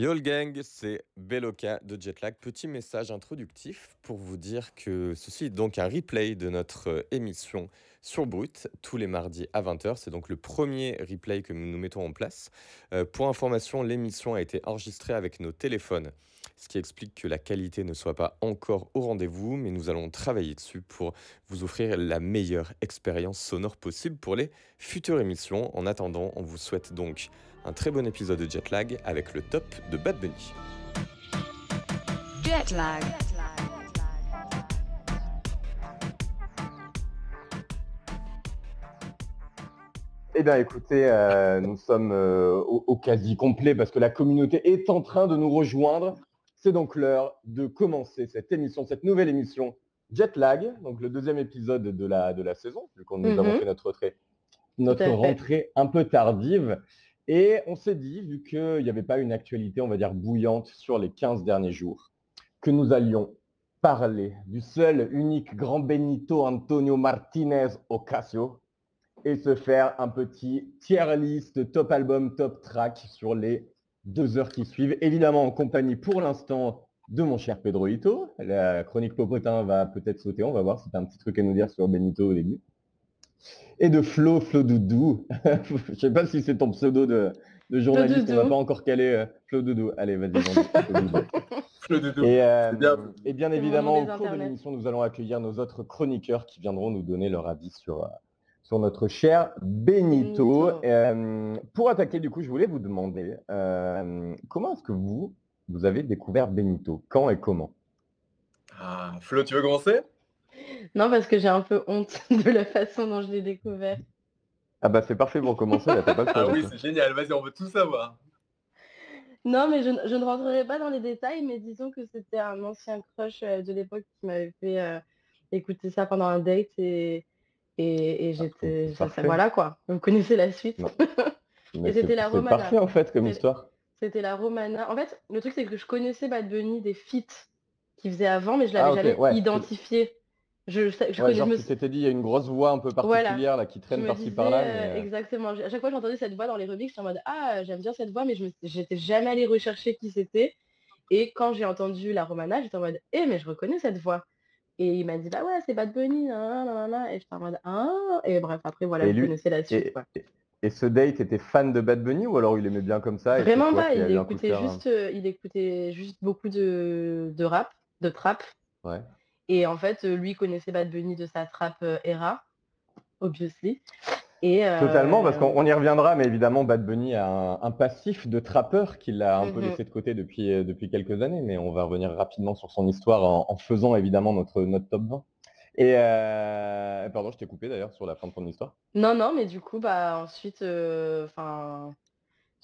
Yo le gang, c'est Beloka de Jetlag. Petit message introductif pour vous dire que ceci est donc un replay de notre euh, émission sur Brut tous les mardis à 20h. C'est donc le premier replay que nous mettons en place. Euh, pour information, l'émission a été enregistrée avec nos téléphones, ce qui explique que la qualité ne soit pas encore au rendez-vous, mais nous allons travailler dessus pour vous offrir la meilleure expérience sonore possible pour les futures émissions. En attendant, on vous souhaite donc un très bon épisode de Jetlag avec le top de Bad Bunny. Jetlag. Eh bien, écoutez, euh, nous sommes euh, au, au quasi complet parce que la communauté est en train de nous rejoindre. C'est donc l'heure de commencer cette émission, cette nouvelle émission Jetlag, donc le deuxième épisode de la, de la saison, vu qu'on nous Mhm. avons fait notre rentrée, notre rentrée un peu tardive. Et on s'est dit, vu qu'il n'y avait pas une actualité, on va dire, bouillante sur les 15 derniers jours, que nous allions parler du seul, unique grand Benito Antonio Martinez Ocasio et se faire un petit tier list, top album, top track sur les deux heures qui suivent. Évidemment en compagnie pour l'instant de mon cher Pedro Ito. La chronique Popotin va peut-être sauter, on va voir si tu un petit truc à nous dire sur Benito au début. Et de Flo, Flo Doudou. Je sais pas si c'est ton pseudo de, de journaliste, on va pas encore calé euh, Flo Doudou. Allez, vas-y, Flo Doudou. Et, euh, C'est bien. et bien évidemment, au cours de l'émission, nous allons accueillir nos autres chroniqueurs qui viendront nous donner leur avis sur, euh, sur notre cher Benito. Benito. Euh, pour attaquer, du coup, je voulais vous demander euh, comment est-ce que vous, vous avez découvert Benito? Quand et comment? Ah, Flo, tu veux commencer? Non, parce que j'ai un peu honte de la façon dont je l'ai découvert. Ah bah c'est parfait pour commencer, là, t'as pas le choix. Ah oui, c'est génial. Vas-y, on veut tout savoir. Non, mais je, ne- je ne rentrerai pas dans les détails, mais disons que c'était un ancien crush euh, de l'époque qui m'avait fait euh, écouter ça pendant un date et, et, et j'étais... voilà quoi, vous connaissez la suite. Et c'était la c'est Romana. parfait en fait comme C'est- histoire. C'était la Romana. En fait, le truc c'est que je connaissais Bad Bunny des feats qu'il faisait avant, mais je Ah, l'avais jamais ouais. identifié. Je, je, je Ouais, connais- genre je me tu t'étais dit, il y a une grosse voix un peu Voilà. particulière là qui Je traîne par-ci par-là. euh, mais, euh, exactement. À chaque fois que j'entendais cette voix dans les remixes, j'étais en mode Ah, j'aime bien cette voix, mais je me- j'étais jamais allée rechercher qui c'était. Et quand j'ai entendu la Romana, j'étais en mode Eh, mais je reconnais cette voix. Et il m'a dit Bah ouais, c'est Bad Bunny. nan, nan, nan. Et j'étais en mode Ah. Et bref, après, voilà, Et vous lui- connaissez la suite. Et, quoi. et- ce date était fan de Bad Bunny ou alors il aimait bien comme ça Vraiment pas, il écoutait, hein? juste, euh, il écoutait juste beaucoup de, de rap, de trap. Ouais. Et en fait, euh, lui connaissait Bad Bunny de sa trap euh, era, obviously. Et, Totalement, parce euh, qu'on on y reviendra, mais évidemment, Bad Bunny a un, un passif de trappeur qu'il a un peu Mhm. laissé de côté depuis, depuis quelques années, mais on va revenir rapidement sur son histoire en, en faisant évidemment notre, notre top 20. Et euh, pardon, je t'ai coupé d'ailleurs sur la fin de ton histoire. Non, non, mais du coup, bah ensuite, euh, enfin,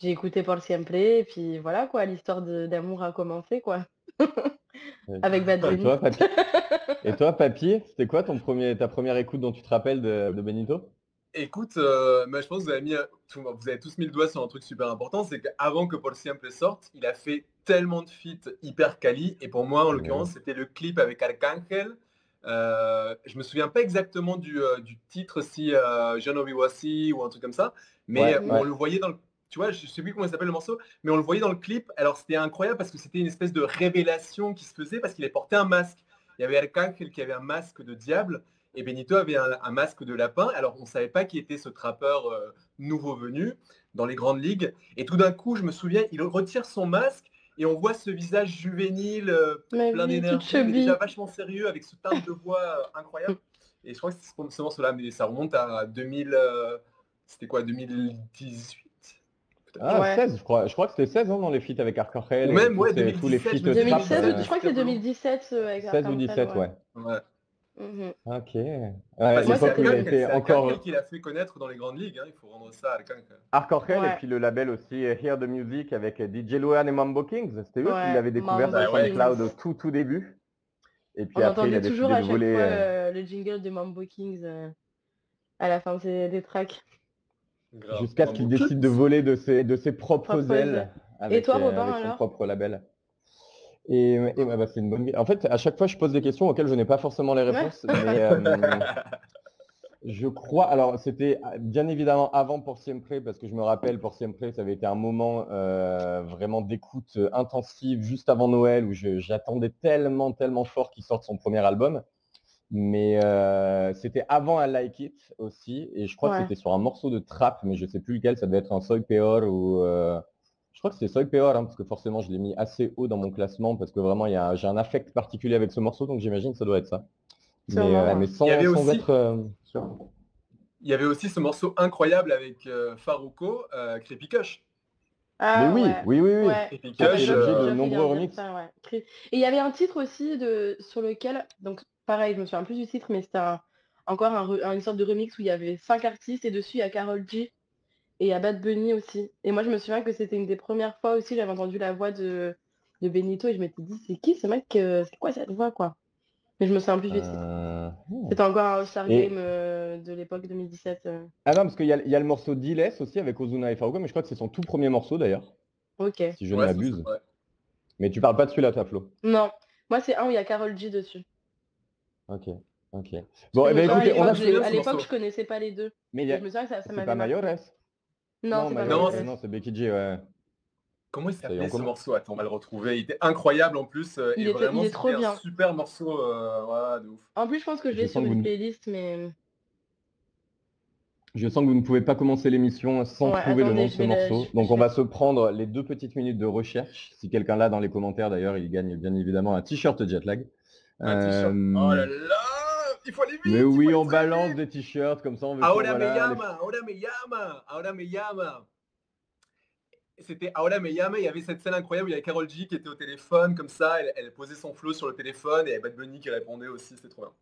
j'ai écouté Paul Siempre, et puis voilà quoi, l'histoire d'amour a commencé quoi, avec Bad Et toi, Papy Et toi, Papy, c'était quoi ton premier, ta première écoute dont tu te rappelles de, de Benito? Écoute, euh, mais je pense que vous avez, mis, euh, tout- vous avez tous mis le doigt sur un truc super important, c'est qu'avant que Paul Simple sorte, il a fait tellement de feats hyper quali, et pour moi, en l'occurrence, c'était le clip avec Arcangel. Euh, je me souviens pas exactement du, euh, du titre, si euh, Janobi Wasi ou un truc comme ça, mais Ouais, euh, ouais. on le voyait dans le... Tu vois, je sais plus comment il s'appelle le morceau, mais on le voyait dans le clip. Alors c'était incroyable parce que c'était une espèce de révélation qui se faisait parce qu'il avait porté un masque. Il y avait Arcangel qui avait un masque de diable et Benito avait un, un masque de lapin. Alors on ne savait pas qui était ce trappeur euh, nouveau venu dans les grandes ligues. Et tout d'un coup, je me souviens, il retire son masque et on voit ce visage juvénile, euh, plein d'énergie, déjà vachement sérieux avec ce timbre de voix euh, incroyable. Et je crois que c'est ce, ce morceau-là, mais ça remonte à 2000. euh, C'était quoi 2018 peut-être. Ah, Ouais. 16, je crois. Je crois que c'était 16 ans dans les feats avec Arcangel. Ou et même, ouais, ces- tous les 2017, feats je me souviens, trap, 2016, euh, je crois que c'est 2017 euh, avec 16 ou Arcangel, 17, ouais. Ouais. Mhm. Ok. Ouais, Bah, à c'est encore qui l'a fait connaître dans les grandes ligues, hein, il faut rendre ça à Arcangel. Arcangel Ouais. et puis le label aussi euh, Hear the Music avec euh, DJ Luan et Mambo Kings. C'était eux qui Ouais, l'avaient découvert Mambo sur. SoundCloud au tout tout début. Et puis On après il toujours à chaque fois euh, le jingle de Mambo Kings à la fin des tracks. Jusqu'à ce qu'il décide de voler de ses, de ses propres Propres ailes avec, toi, euh, Robin, avec son alors? propre label. Et, et ouais, bah, c'est une bonne. En fait, à chaque fois, je pose des questions auxquelles je n'ai pas forcément les réponses. mais, euh, Je crois, alors c'était ah, bien évidemment avant Pour Siempre, parce que je me rappelle, Pour Siempre, ça avait été un moment euh, vraiment d'écoute intensive juste avant Noël, où j'attendais tellement, tellement fort qu'il sorte son premier album. Mais euh, c'était avant I Like It aussi, et je crois que c'était sur un morceau de trap, mais je ne sais plus lequel, ça devait être un Soy Peor ou... je crois que c'est Soy Peor, hein, parce que forcément je l'ai mis assez haut dans mon classement, parce que vraiment j'ai un affect particulier avec ce morceau, donc j'imagine que ça doit être ça. Mais, sans, être il y avait aussi ce morceau incroyable avec euh, Farouko, euh, Creepy Kush. Ah, oui, oui, oui, oui, Creepy Kush, euh, de nombreux remixes. Et il y avait un titre aussi de, sur lequel, donc pareil, je me souviens plus du titre, mais c'était encore un, une sorte de remix où il y avait cinq artistes et dessus il y a Carol G et il y a Bad Bunny aussi. Et moi je me souviens que c'était une des premières fois aussi, j'avais entendu la voix de, de Benito et je m'étais dit c'est qui ce mec, c'est quoi cette voix quoi? Mais je me souviens plus du titre. Euh, C'était encore un All-Star Game euh, de l'époque 2017. Euh. Ah non, parce qu'il y, a- le morceau Diles aussi avec Ozuna et Faruko, mais je crois que c'est son tout premier morceau d'ailleurs, Ok. si je ne m'abuse. Mais tu parles pas de celui-là, toi, Flo. Non. Moi, c'est un où il y a Carol G dessus. Ok, ok. Bon, eh ben, écoutez, on a à l'époque, je connaissais pas les deux. Mais il y a... je me souviens que ça, ça c'est pas Mayores? Non, c'est pas Non, c'est Becky G, ouais. Comment il s'appelait ce morceau Attends, on va le retrouver. Il était incroyable en plus. Euh, il, est, vraiment trop bien. Un super morceau. Euh, de ouf. En plus, je pense que je l'ai sur une playlist, mais. Je sens que vous ne pouvez pas commencer l'émission sans trouver le nom de ce morceau. Donc on va se prendre les deux petites minutes de recherche. Si quelqu'un l'a dans les commentaires d'ailleurs, il gagne bien évidemment un t-shirt jetlag. Euh... Oh là là Il faut aller vite Mais oui, on balance des t-shirts comme ça. On veut ahora me llama, ahora me llama, ahora me llama c'était Aola Meyame, il y avait cette scène incroyable où il y avait Carol G qui était au téléphone comme ça, elle, posait son flow sur le téléphone et il y avait Bad Bunny qui répondait aussi, c'était trop bien.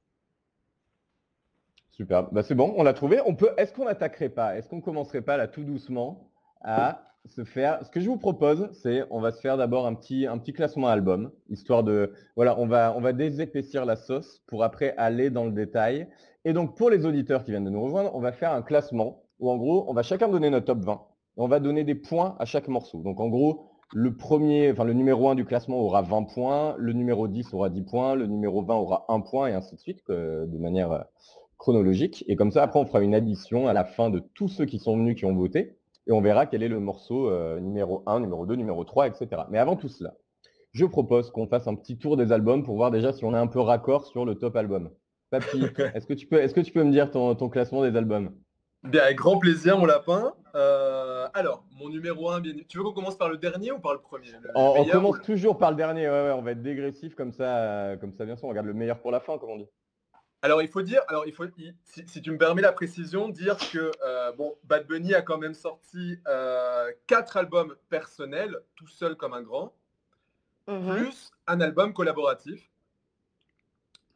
Super, bah, c'est bon, on l'a trouvé. On peut, est-ce qu'on n'attaquerait pas, est-ce qu'on commencerait pas là tout doucement à Ce que je vous propose, c'est on va se faire d'abord un petit, un petit classement album, histoire de. Voilà, on va, désépaissir la sauce pour après aller dans le détail. Et donc pour les auditeurs qui viennent de nous rejoindre, on va faire un classement où en gros, on va chacun donner notre top 20 on va donner des points à chaque morceau. Donc en gros, le premier, enfin le numéro 1 du classement aura 20 points, le numéro 10 aura 10 points, le numéro 20 aura 1 point et ainsi de suite, de manière euh, chronologique. Et comme ça, après, on fera une addition à la fin de tous ceux qui sont venus, qui ont voté, et on verra quel est le morceau euh, numéro 1, numéro 2, numéro 3, etc. Mais avant tout cela, je propose qu'on fasse un petit tour des albums pour voir déjà si on est un peu raccord sur le top album. Papy, est-ce que, tu peux, est-ce que tu peux me dire ton classement des albums? Bien, avec grand plaisir, mon lapin. Euh, alors, mon numéro 1, bien... tu veux qu'on commence par le dernier ou par le premier? On, commence toujours par le dernier, on va être dégressif comme ça, euh, comme ça bien sûr, on regarde le meilleur pour la fin, comme on dit. Alors, il faut dire, alors il faut, si, tu me permets la précision, dire que euh, bon, Bad Bunny a quand même sorti quatre albums personnels, tout seul comme un grand, mhm. plus un album collaboratif.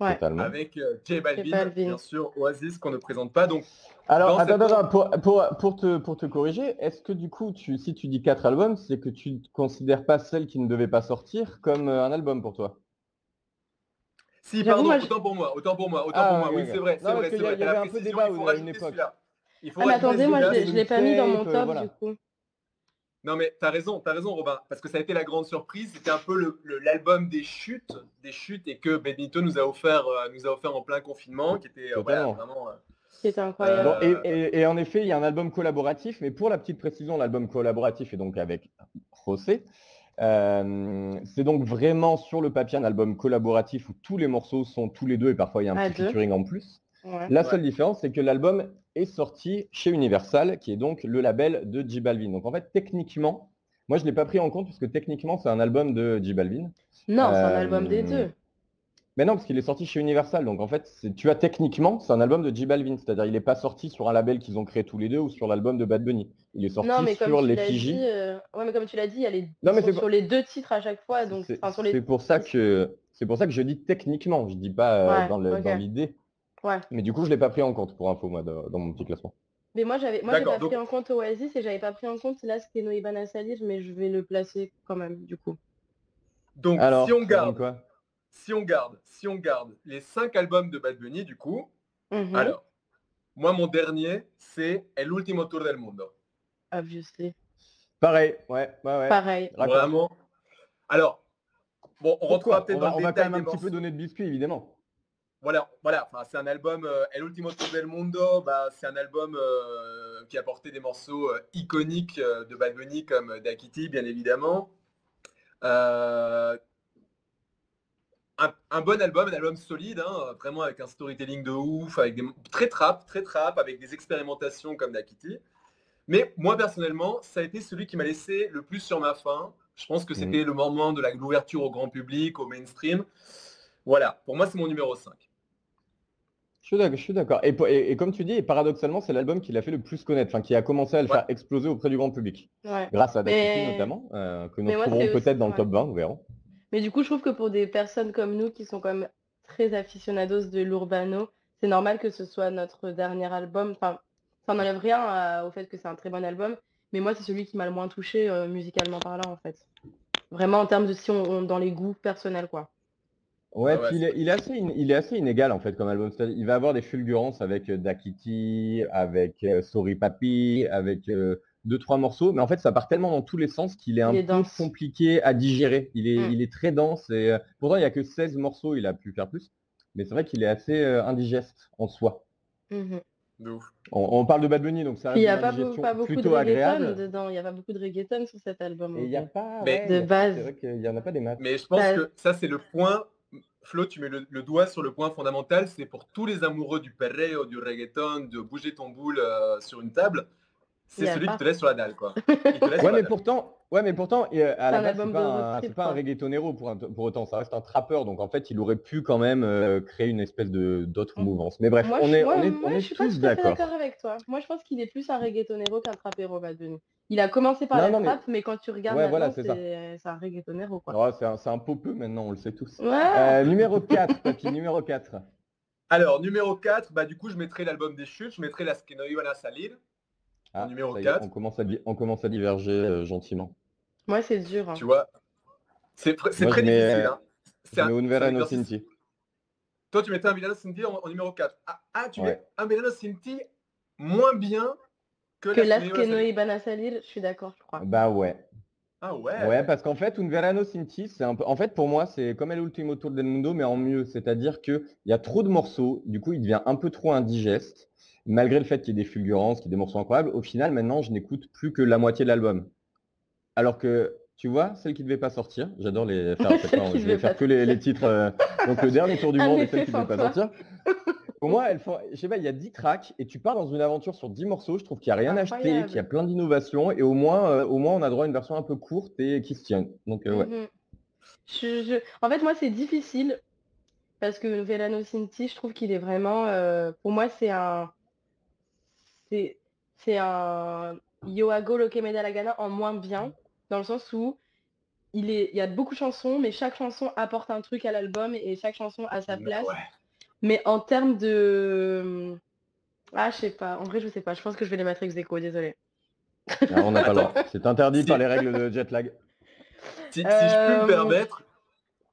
Avec euh, J Balvin, bien sûr, Oasis qu'on ne présente pas. Donc, Alors, attends, pour, pour, te, pour te corriger, est-ce que du coup, tu, si tu dis quatre albums, c'est que tu ne considères pas celle qui ne devait pas sortir comme euh, un album pour toi? Si, pardon, autant pour moi, autant pour moi, autant pour ah, moi. Oui, c'est vrai, c'est vrai, c'est vrai. Il y avait un peu débat à une époque. Il faut ah, mais attendez, moi, je ne l'ai pas mis dans mon top, du coup. Non, mais t'as raison, t'as raison, Robin, parce que ça a été la grande surprise. C'était un peu l'album des chutes, des chutes, et que Benito nous a offert, euh, nous a offert en plein confinement, qui était euh, vraiment. C'était incroyable. et, en effet, il y a un album collaboratif, mais pour la petite précision, l'album collaboratif est donc avec José. Euh, c'est donc vraiment sur le papier un album collaboratif où tous les morceaux sont tous les deux et parfois il y a un petit featuring en plus. La seule différence, c'est que l'album est sorti chez Universal, qui est donc le label de J Balvin. Donc en fait, techniquement, moi je ne l'ai pas pris en compte parce que techniquement, c'est un album de J Balvin. Non, c'est un album des deux. Mais non, parce qu'il est sorti chez Universal. Donc en fait, tu as techniquement, c'est un album de J Balvin. C'est-à-dire, il n'est pas sorti sur un label qu'ils ont créé tous les deux ou sur l'album de Bad Bunny. Il est sorti sur les Fiji. Euh... Ouais, mais comme tu l'as dit, il y a les... non, mais sur les deux titres à chaque fois. Donc, c'est pour ça que c'est pour ça que je dis techniquement. Je dis pas euh, dans l'idée. Mais du coup, je l'ai pas pris en compte pour info, moi, dans mon petit classement. Mais moi, j'avais, moi, j'ai pas pris en compte Oasis et j'avais pas pris en compte là c'était Noibana Salir, mais je vais le placer quand même, du coup. Donc, si on garde, si on garde, si on garde les cinq albums de Bad Bunny, du coup, mhm. alors, moi, mon dernier, c'est El Último Tour del Mundo. Obviously. Pareil, ouais, ouais, ouais. Pareil. Vraiment. Alors, bon, on rentrera peut-être dans le on va quand même un petit peu donner de biscuits, évidemment. voilà, voilà. c'est un album euh, El Ultimo Tour del Mundo. Bah, c'est un album euh, qui a porté des morceaux euh, iconiques de Bad Bunny comme Dakiti, bien évidemment. Un, bon album, un album solide, hein, vraiment avec un storytelling de ouf, avec des très trap, très trap, avec des expérimentations comme Dakiti. Mais moi personnellement, ça a été celui qui m'a laissé le plus sur ma faim. Je pense que mmh. c'était le moment de l'ouverture au grand public, au mainstream. Voilà, pour moi c'est mon numéro 5. Je suis d'accord. Et, comme tu dis, paradoxalement, c'est l'album qui l'a fait le plus connaître, enfin qui a commencé à le faire exploser auprès du grand public. Grâce à Dakiti notamment, euh, que nous trouverons peut-être dans le top 20, nous verrons. Mais du coup, je trouve que pour des personnes comme nous qui sont quand même très aficionados de l'urbano, c'est normal que ce soit notre dernier album. Enfin, ça n'enlève rien euh, au fait que c'est un très bon album, mais moi, c'est celui qui m'a le moins touché euh, musicalement parlant, en fait. Vraiment en termes de si on dans les goûts personnels, quoi. Ouais, puis il est, il est assez, il est assez inégal en fait comme album. Il va avoir des fulgurances avec euh, Dakiti, avec euh, Sorry Papi, avec euh, deux trois morceaux, mais en fait ça part tellement dans tous les sens qu'il est un peu compliqué à digérer. Il est, mm. il est très dense et pourtant il n'y a que 16 morceaux, il a pu faire plus, mais c'est vrai qu'il est assez indigeste en soi. Mmh on, parle de Bad Bunny, donc ça Il n'y a pas, beaucoup de reggaeton dedans. Il n'y a pas beaucoup de reggaeton sur cet album. il n'y a pas de base. Il n'y en a pas des maths. Mais je pense bah, que ça, c'est le point Flo, tu mets le, doigt sur le point fondamental, c'est pour tous les amoureux du perreo, du reggaeton, de bouger ton boule euh, sur une table, c'est celui qui te laisse sur la dalle, quoi. ouais, mais pourtant, ouais, mais pourtant, à la base, c'est pas, un, reggaetonero pour, pour, autant, ça reste un trappeur, donc en fait, il aurait pu quand même euh, créer une espèce de d'autres mmh. mouvances. Mais bref, on, est, on est, on est, tous d'accord. avec toi. Moi, je pense qu'il est plus un reggaetonero qu'un trappero, Bad il a commencé par la trap, mais... quand tu regardes ouais, c'est un reggaetonero. Quoi. c'est un, un peu maintenant, on le sait tous. Euh, numéro 4, papy, numéro 4. Alors, numéro 4, bah, du coup, je mettrai l'album des chutes, je mettrai Las que no iban a salir. Ah, numéro 4. on, commence à, on commence à diverger euh, gentiment. Moi, c'est dur. Hein. Tu vois C'est très difficile. Hein. C'est un, Verano Cinti. Toi, tu mettais un Milano Cinti en, numéro 4. Ah, ah, tu mets un Milano Cinti moins bien que, que Las que Salir, je suis d'accord, je crois. Bah ouais. Ah ouais Ouais, parce qu'en fait, Un Verano Cinti, c'est un peu. En fait, pour moi, c'est comme El Ultimo Tour del Mundo, mais en mieux. C'est-à-dire qu'il y a trop de morceaux, du coup, il devient un peu trop indigeste. Malgré le fait qu'il y ait des fulgurances, qu'il y ait des morceaux incroyables, au final, maintenant, je n'écoute plus que la moitié de l'album. Alors que, tu vois, celle qui ne devait pas sortir, j'adore les faire, je vais faire que les, titres. Euh, donc le dernier tour du monde et celle qui ne devait pas sortir. Pour moi, elle, je sais pas, il y a 10 tracks et tu pars dans une aventure sur 10 morceaux. Je trouve qu'il n'y a rien acheté, qu'il y a plein d'innovations et au moins, euh, au moins, on a droit à une version un peu courte et qui se tient. Donc, euh, ouais. Mhm. En fait, moi, c'est difficile parce que Velano Cinti, je trouve qu'il est vraiment. Pour moi, c'est un. C'est un Yoago Lokemeda Lagana en moins bien, dans le sens où il, est... il y a beaucoup de chansons, mais chaque chanson apporte un truc à l'album et chaque chanson a sa place. Mais en termes de. Ah, je sais pas. En vrai, je sais pas. Je pense que je vais les mettre ex aequo, désolé. On n'a pas le droit. C'est interdit par les règles de jet lag. Si, je peux me euh, permettre,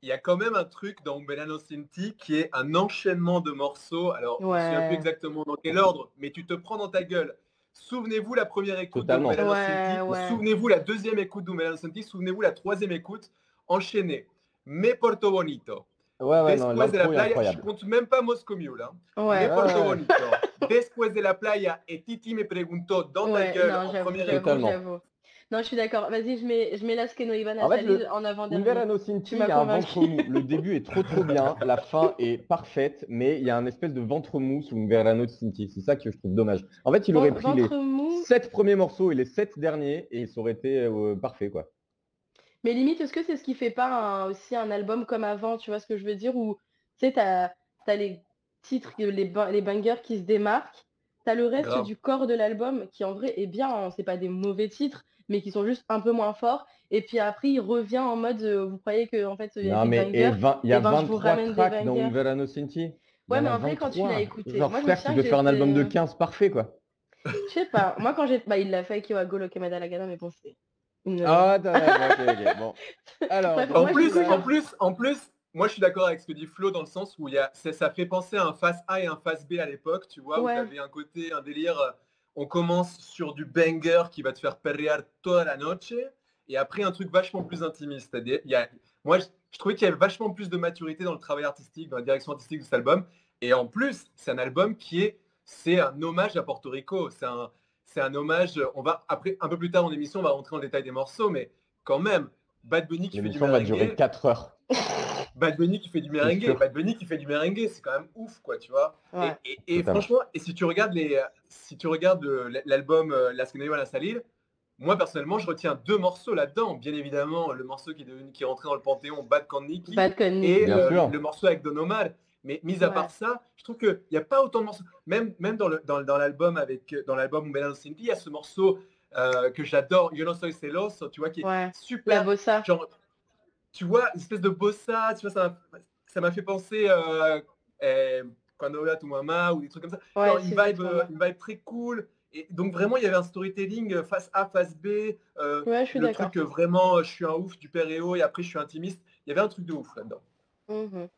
il y a quand même un truc dans Belano Cinti qui est un enchaînement de morceaux. Alors, je ne sais plus exactement dans quel ordre, mais tu te prends dans ta gueule. Souvenez-vous la première écoute de ouais, souvenez-vous la deuxième écoute de Belano Cinti, souvenez-vous la troisième écoute. Enchaînez. Me Porto Bonito. Ouais, ouais, non, Después de la playa, je compte même pas Moscou Mule. Hein. Ouais. De Porto Bonito. Después de la playa, et Titi me preguntó dans ta gueule non, en première écoute. Non, je suis d'accord. Vas-y, je mets, je mets Ivan en, fait, le... en avant dernier. Verano Cinti, il y a un ventre mou. Le début est trop trop bien, la fin est parfaite, mais il y a un espèce de ventre mou sous Verano Cinti. C'est ça que je trouve dommage. En fait, il aurait pris les mou... 7 premiers morceaux et les 7 derniers et ça aurait été euh, parfait, quoi. Mais limite, est-ce que c'est ce qui fait pas aussi un album comme avant, tu vois ce que je veux dire? Où tu sais, tu as, les titres, les, les bangers qui se démarquent, tu as le reste du corps de l'album qui en vrai est bien, hein, c'est pas des mauvais titres, mais qui sont juste un peu moins forts. Et puis après, il revient en mode, euh, vous croyez que en fait, il y a des bangers, il y a 23 tracks dans Verano Cinti. Ouais, mais en vrai, quand tu l'as écouté, Genre, moi, je tu peux faire un album de 15 parfait, quoi. Je sais pas. Moi, quand j'ai. Bah, il l'a fait avec Yoago Lokemada Lagana, mais bon, c'est. Ah, bon. Alors, en, plus, en, plus, en plus, moi je suis d'accord avec ce que dit Flo dans le sens où il y a, ça, fait penser à un face A et un face B à l'époque, tu vois, où tu avais un côté, un délire, on commence sur du banger qui va te faire perrear toda la noche, et après un truc vachement plus intimiste. C'est-à-dire, il y a, moi, je, je trouvais qu'il y avait vachement plus de maturité dans le travail artistique, dans la direction artistique de cet album. Et en plus, c'est un album qui est, c'est un hommage à Porto Rico. C'est un, c'est un hommage. On va après un peu plus tard dans l'émission, on va rentrer en détail des morceaux, mais quand même, Bad Bunny qui fait du L'émission va durer merengue, 4 heures. Bad Bunny qui fait du merengue. Bad Bunny qui fait du merengue, c'est quand même ouf, quoi, tu vois. Ouais. Et, et- et Totalement. franchement, et si tu regardes les, si tu regardes le- l'album euh, Las que no iban a salir, moi personnellement, je retiens deux morceaux là-dedans. Bien évidemment, le morceau qui est devenu, qui est rentré dans le panthéon, Bad Con Nicky, Bad et euh, le morceau avec Don Omar. Mais mis à Ouais. part ça, je trouve qu'il n'y a pas autant de morceaux. Même, même dans le- dans- dans l'album avec dans l'album Ti, il y a ce morceau euh, que j'adore, Yo no soy celoso, tu vois, qui est Ouais. La super. bossa. Genre, tu vois, une espèce de bossa, tu vois, ça m'a- ça m'a fait penser euh, eh, Cuando veo a tu mamá ou des trucs comme ça. Ouais, une, vibe, euh, une vibe très cool. Et donc vraiment, il y avait un storytelling euh, face A, face B. euh, Ouais, je suis le d'accord. truc euh, vraiment, euh, je suis un ouf du père et haut et après je suis intimiste. Il y avait un truc de ouf là-dedans. Mhm.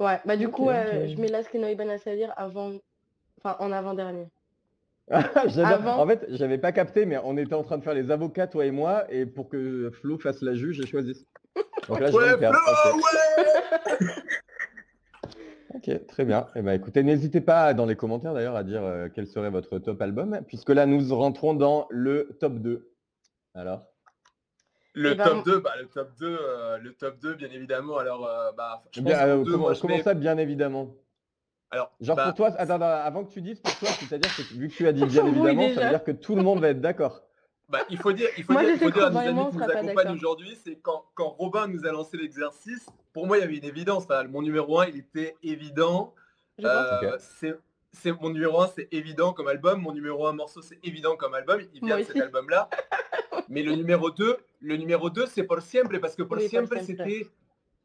Ouais, bah du coup, euh, ok. je mets Las que no iban a salir avant, enfin en avant-dernier. Avant- En fait, j'avais pas capté, mais on était en train de faire les avocats, toi et moi, et pour que Flo fasse la juge, j'ai choisi. Donc là, je Ouais. Flo, Ok. ouais Ok, très bien. Eh ben, écoutez, n'hésitez pas dans les commentaires d'ailleurs à dire euh, quel serait votre top album, puisque là, nous rentrons dans le top 2. Alors, Le Et ben, top 2, bah, le top 2, euh, le top 2, bien évidemment. Alors, euh, bah, je pense bien, euh, deux, comment, moi, je comment mets- ça, bien évidemment? Alors, Genre bah, pour toi, attends, attends, avant que tu dises pour toi, c'est-à-dire que vu que tu as dit bien évidemment, ça veut dire que tout le monde va être d'accord. Bah, il faut dire, il faut Moi, dire, il faut dire à nos amis qui nous accompagnent aujourd'hui, c'est quand, quand Robin nous a lancé l'exercice, pour moi, il y avait une évidence. Enfin, mon numéro 1, il était évident. Euh, c'est, c'est- mon numéro 1, c'est évident comme album. Mon numéro 1 morceau, c'est évident comme album. Il vient Moi de cet album-là. Mais le numéro 2, le numéro 2, c'est Por Siempre, parce que Por Oui, Siempre. c'était...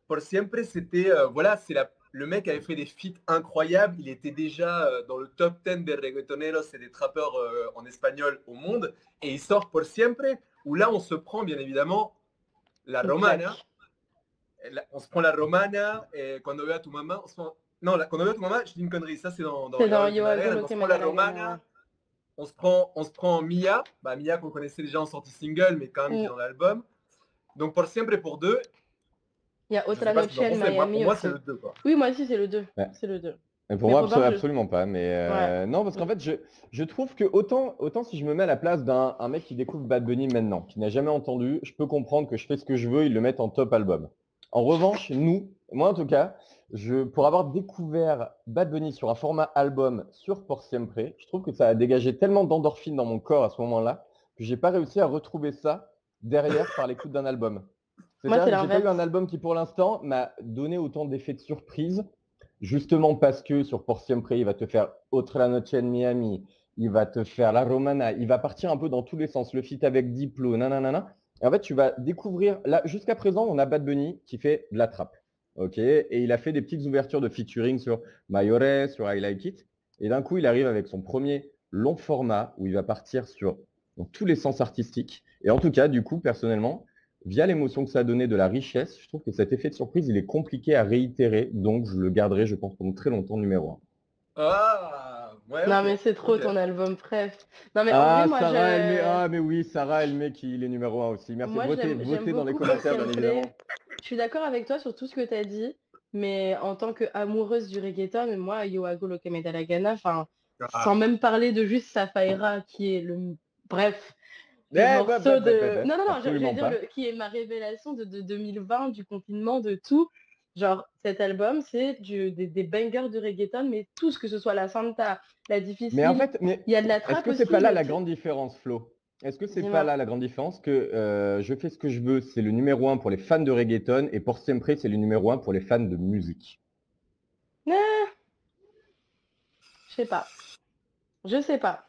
Por Siempre, c'était... euh, voilà, c'est la... Le mec avait fait des feats incroyables. Il était déjà euh, dans le top 10 des reggaetoneros et des trappeurs euh, en espagnol au monde. Et il sort Por Siempre, où là, on se prend, bien évidemment, la romana. on se prend la romana, et quand on veut à tu maman, on se prend... Non, la, quand on veut à tu maman, je dis une connerie, ça c'est dans, dans Yo Yo Hago Hago Lo Lo que que me me da da la romana, on se prend, on se prend Mia, bah, Mia qu'on connaissait déjà en sortie single, mais quand même qui est Mm. dans l'album. Donc pour Siempre pour deux, Il y a pensez, moi, Miami pour moi c'est le 2 quoi. Oui, moi aussi, c'est le 2. Ouais. C'est le 2. Et pour Mais moi, je- absolument pas. Mais euh, non, parce qu'en fait, je, je trouve que autant, autant si je me mets à la place d'un un mec qui découvre Bad Bunny maintenant, qui n'a jamais entendu, je peux comprendre que je fais ce que je veux, ils le mettent en top album. En revanche, nous, moi en tout cas, je, pour avoir découvert Bad Bunny sur un format album sur Por Siempre, je trouve que ça a dégagé tellement d'endorphines dans mon corps à ce moment-là que j'ai pas réussi à retrouver ça derrière par l'écoute d'un album. Moi, j'ai pas eu un album qui, pour l'instant, m'a donné autant d'effets de surprise Justement parce que sur Por Siempre, il va te faire Otra Noche en Miami, il va te faire La Romana, il va partir un peu dans tous les sens, le feat avec Diplo, nanana. Et en fait, tu vas découvrir, là, jusqu'à présent, on a Bad Bunny qui fait de la trappe. ok? Et il a fait des petites ouvertures de featuring sur Mayore, sur I Like It. Et d'un coup, il arrive avec son premier long format où il va partir sur dans tous les sens artistiques. Et en tout cas, du coup, personnellement, via l'émotion que ça a donné de la richesse, je trouve que cet effet de surprise, il est compliqué à réitérer. Donc, je le garderai, je pense, pendant très longtemps numéro 1. Ah ouais. Non, mais c'est trop ton album, bref. Non, mais en Ah, vrai, moi, Sarah, je... elle met... ah, mais oui, Sarah, elle met qu'il est numéro 1 aussi. Merci. Moi, votez dans les commentaires, bien évidemment. Je suis d'accord avec toi sur tout ce que tu as dit, mais en tant qu'amoureuse du reggaeton, moi, Yo Hago Lo Que Me Da La Gana, enfin, Ah. sans même parler de juste Safaira, qui est le... Bref, le Eh, morceau de... ouais, ouais, ouais, Non, non, non, je, je veux dire, le- qui est ma révélation de, de 2020, du confinement, de tout. Genre, cet album, c'est des, des bangers de reggaeton, mais tout ce que ce soit la Santa, la difficile, Mais en fait, mais il y a de la est-ce trappe que c'est pas là la grande différence, Flo? Est-ce que c'est pas là la grande différence que euh, je fais ce que je veux, c'est le numéro 1 pour les fans de reggaeton et pour Siempre, c'est le numéro 1 pour les fans de musique? Je sais pas. Je sais pas.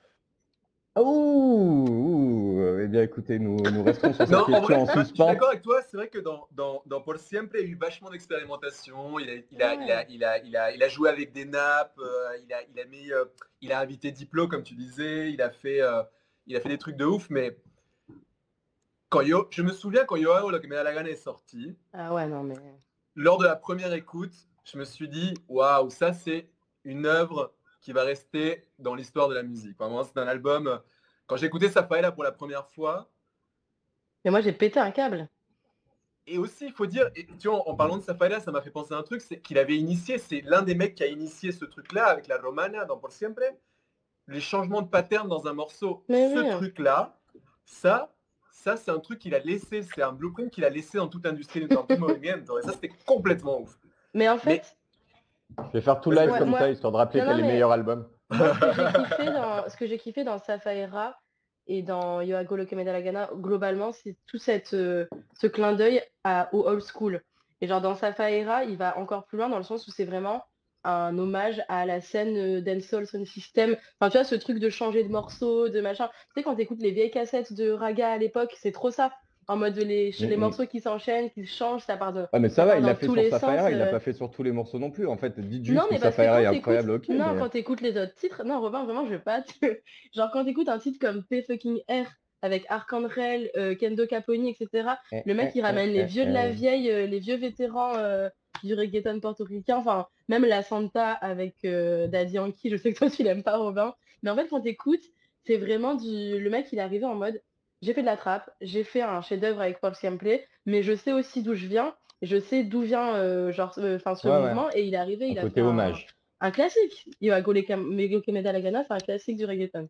Ouh, ouh, Eh bien, écoutez, nous, nous restons sur cette Non, en question vrai, en vois, je suis suspens. d'accord avec toi. C'est vrai que dans, dans, dans Paul Siempre, il y a eu vachement d'expérimentation. Il a, il, a, il, a, il, a, il, a, il a joué avec des nappes. euh, il, a, il, a mis, euh, il a invité Diplo, comme tu disais. Il a fait, euh, il a fait des trucs de ouf. Mais quand Yo, je me souviens quand Yo Hago Lo Que Me Da La Gana est sorti, Ah ouais, non, mais... lors de la première écoute, je me suis dit, waouh, ça c'est une œuvre qui va rester dans l'histoire de la musique. Vraiment, c'est un album. Quand j'ai écouté Safaela pour la première fois, Mais moi, j'ai pété un câble. Et aussi, il faut dire, et, tu vois, en, parlant de Safaria, ça m'a fait penser à un truc, c'est qu'il avait initié, c'est l'un des mecs qui a initié ce truc-là avec la Romana dans Por Siempre, les changements de pattern dans un morceau. Mais ce oui. truc-là, ça, ça c'est un truc qu'il a laissé, c'est un blueprint qu'il a laissé dans toute l'industrie, dans tout le. Et ça, c'était complètement ouf. Mais en fait, Je vais faire tout live comme moi- ça, histoire de rappeler Non, quel non, est le mais- meilleur album. moi, ce que j'ai kiffé dans, dans Safaera et dans Yoago Loke Medalagana, globalement, c'est tout cette, euh, ce clin d'œil au old school. Et genre dans Safaera, il va encore plus loin dans le sens où c'est vraiment un hommage à la scène euh, dancehall sound system. Enfin, tu vois, ce truc de changer de morceau, de machin. Tu sais, quand tu écoutes les vieilles cassettes de Raga à l'époque, c'est trop ça. En mode les, Mm, les mm. morceaux qui s'enchaînent, qui changent, ça part de. Ah mais ça va, il dans l'a fait tous sur les Sapphire, sens, il l'a euh. pas fait sur tous les morceaux non plus. En fait, dites juste Non, mais que est t'écoutes- incroyable, ok. Non, mais- quand t'écoutes les autres titres, non, Robin, vraiment, je vais pas te... Genre, quand t'écoutes un titre comme P fucking R avec Arcandrel, euh, Kendo Caponi, etc., le mec, il ramène les vieux de la vieille, euh, les vieux vétérans euh, du reggaeton portoricain, enfin, même la Santa avec Daddy Yankee, je sais que toi, tu l'aimes pas, Robin. Mais en fait, quand t'écoutes, c'est vraiment du... Le mec, il est arrivé en mode, j'ai fait de la trappe, j'ai fait un chef-d'œuvre avec Paul Siamplay, mais je sais aussi d'où je viens, je sais d'où vient euh, genre, euh, enfin, ce Ouais, ouais. mouvement, et il est arrivé, il a fait un- hommage. un classique. Yoago Megoke Medalagana, c'est un classique du reggaeton.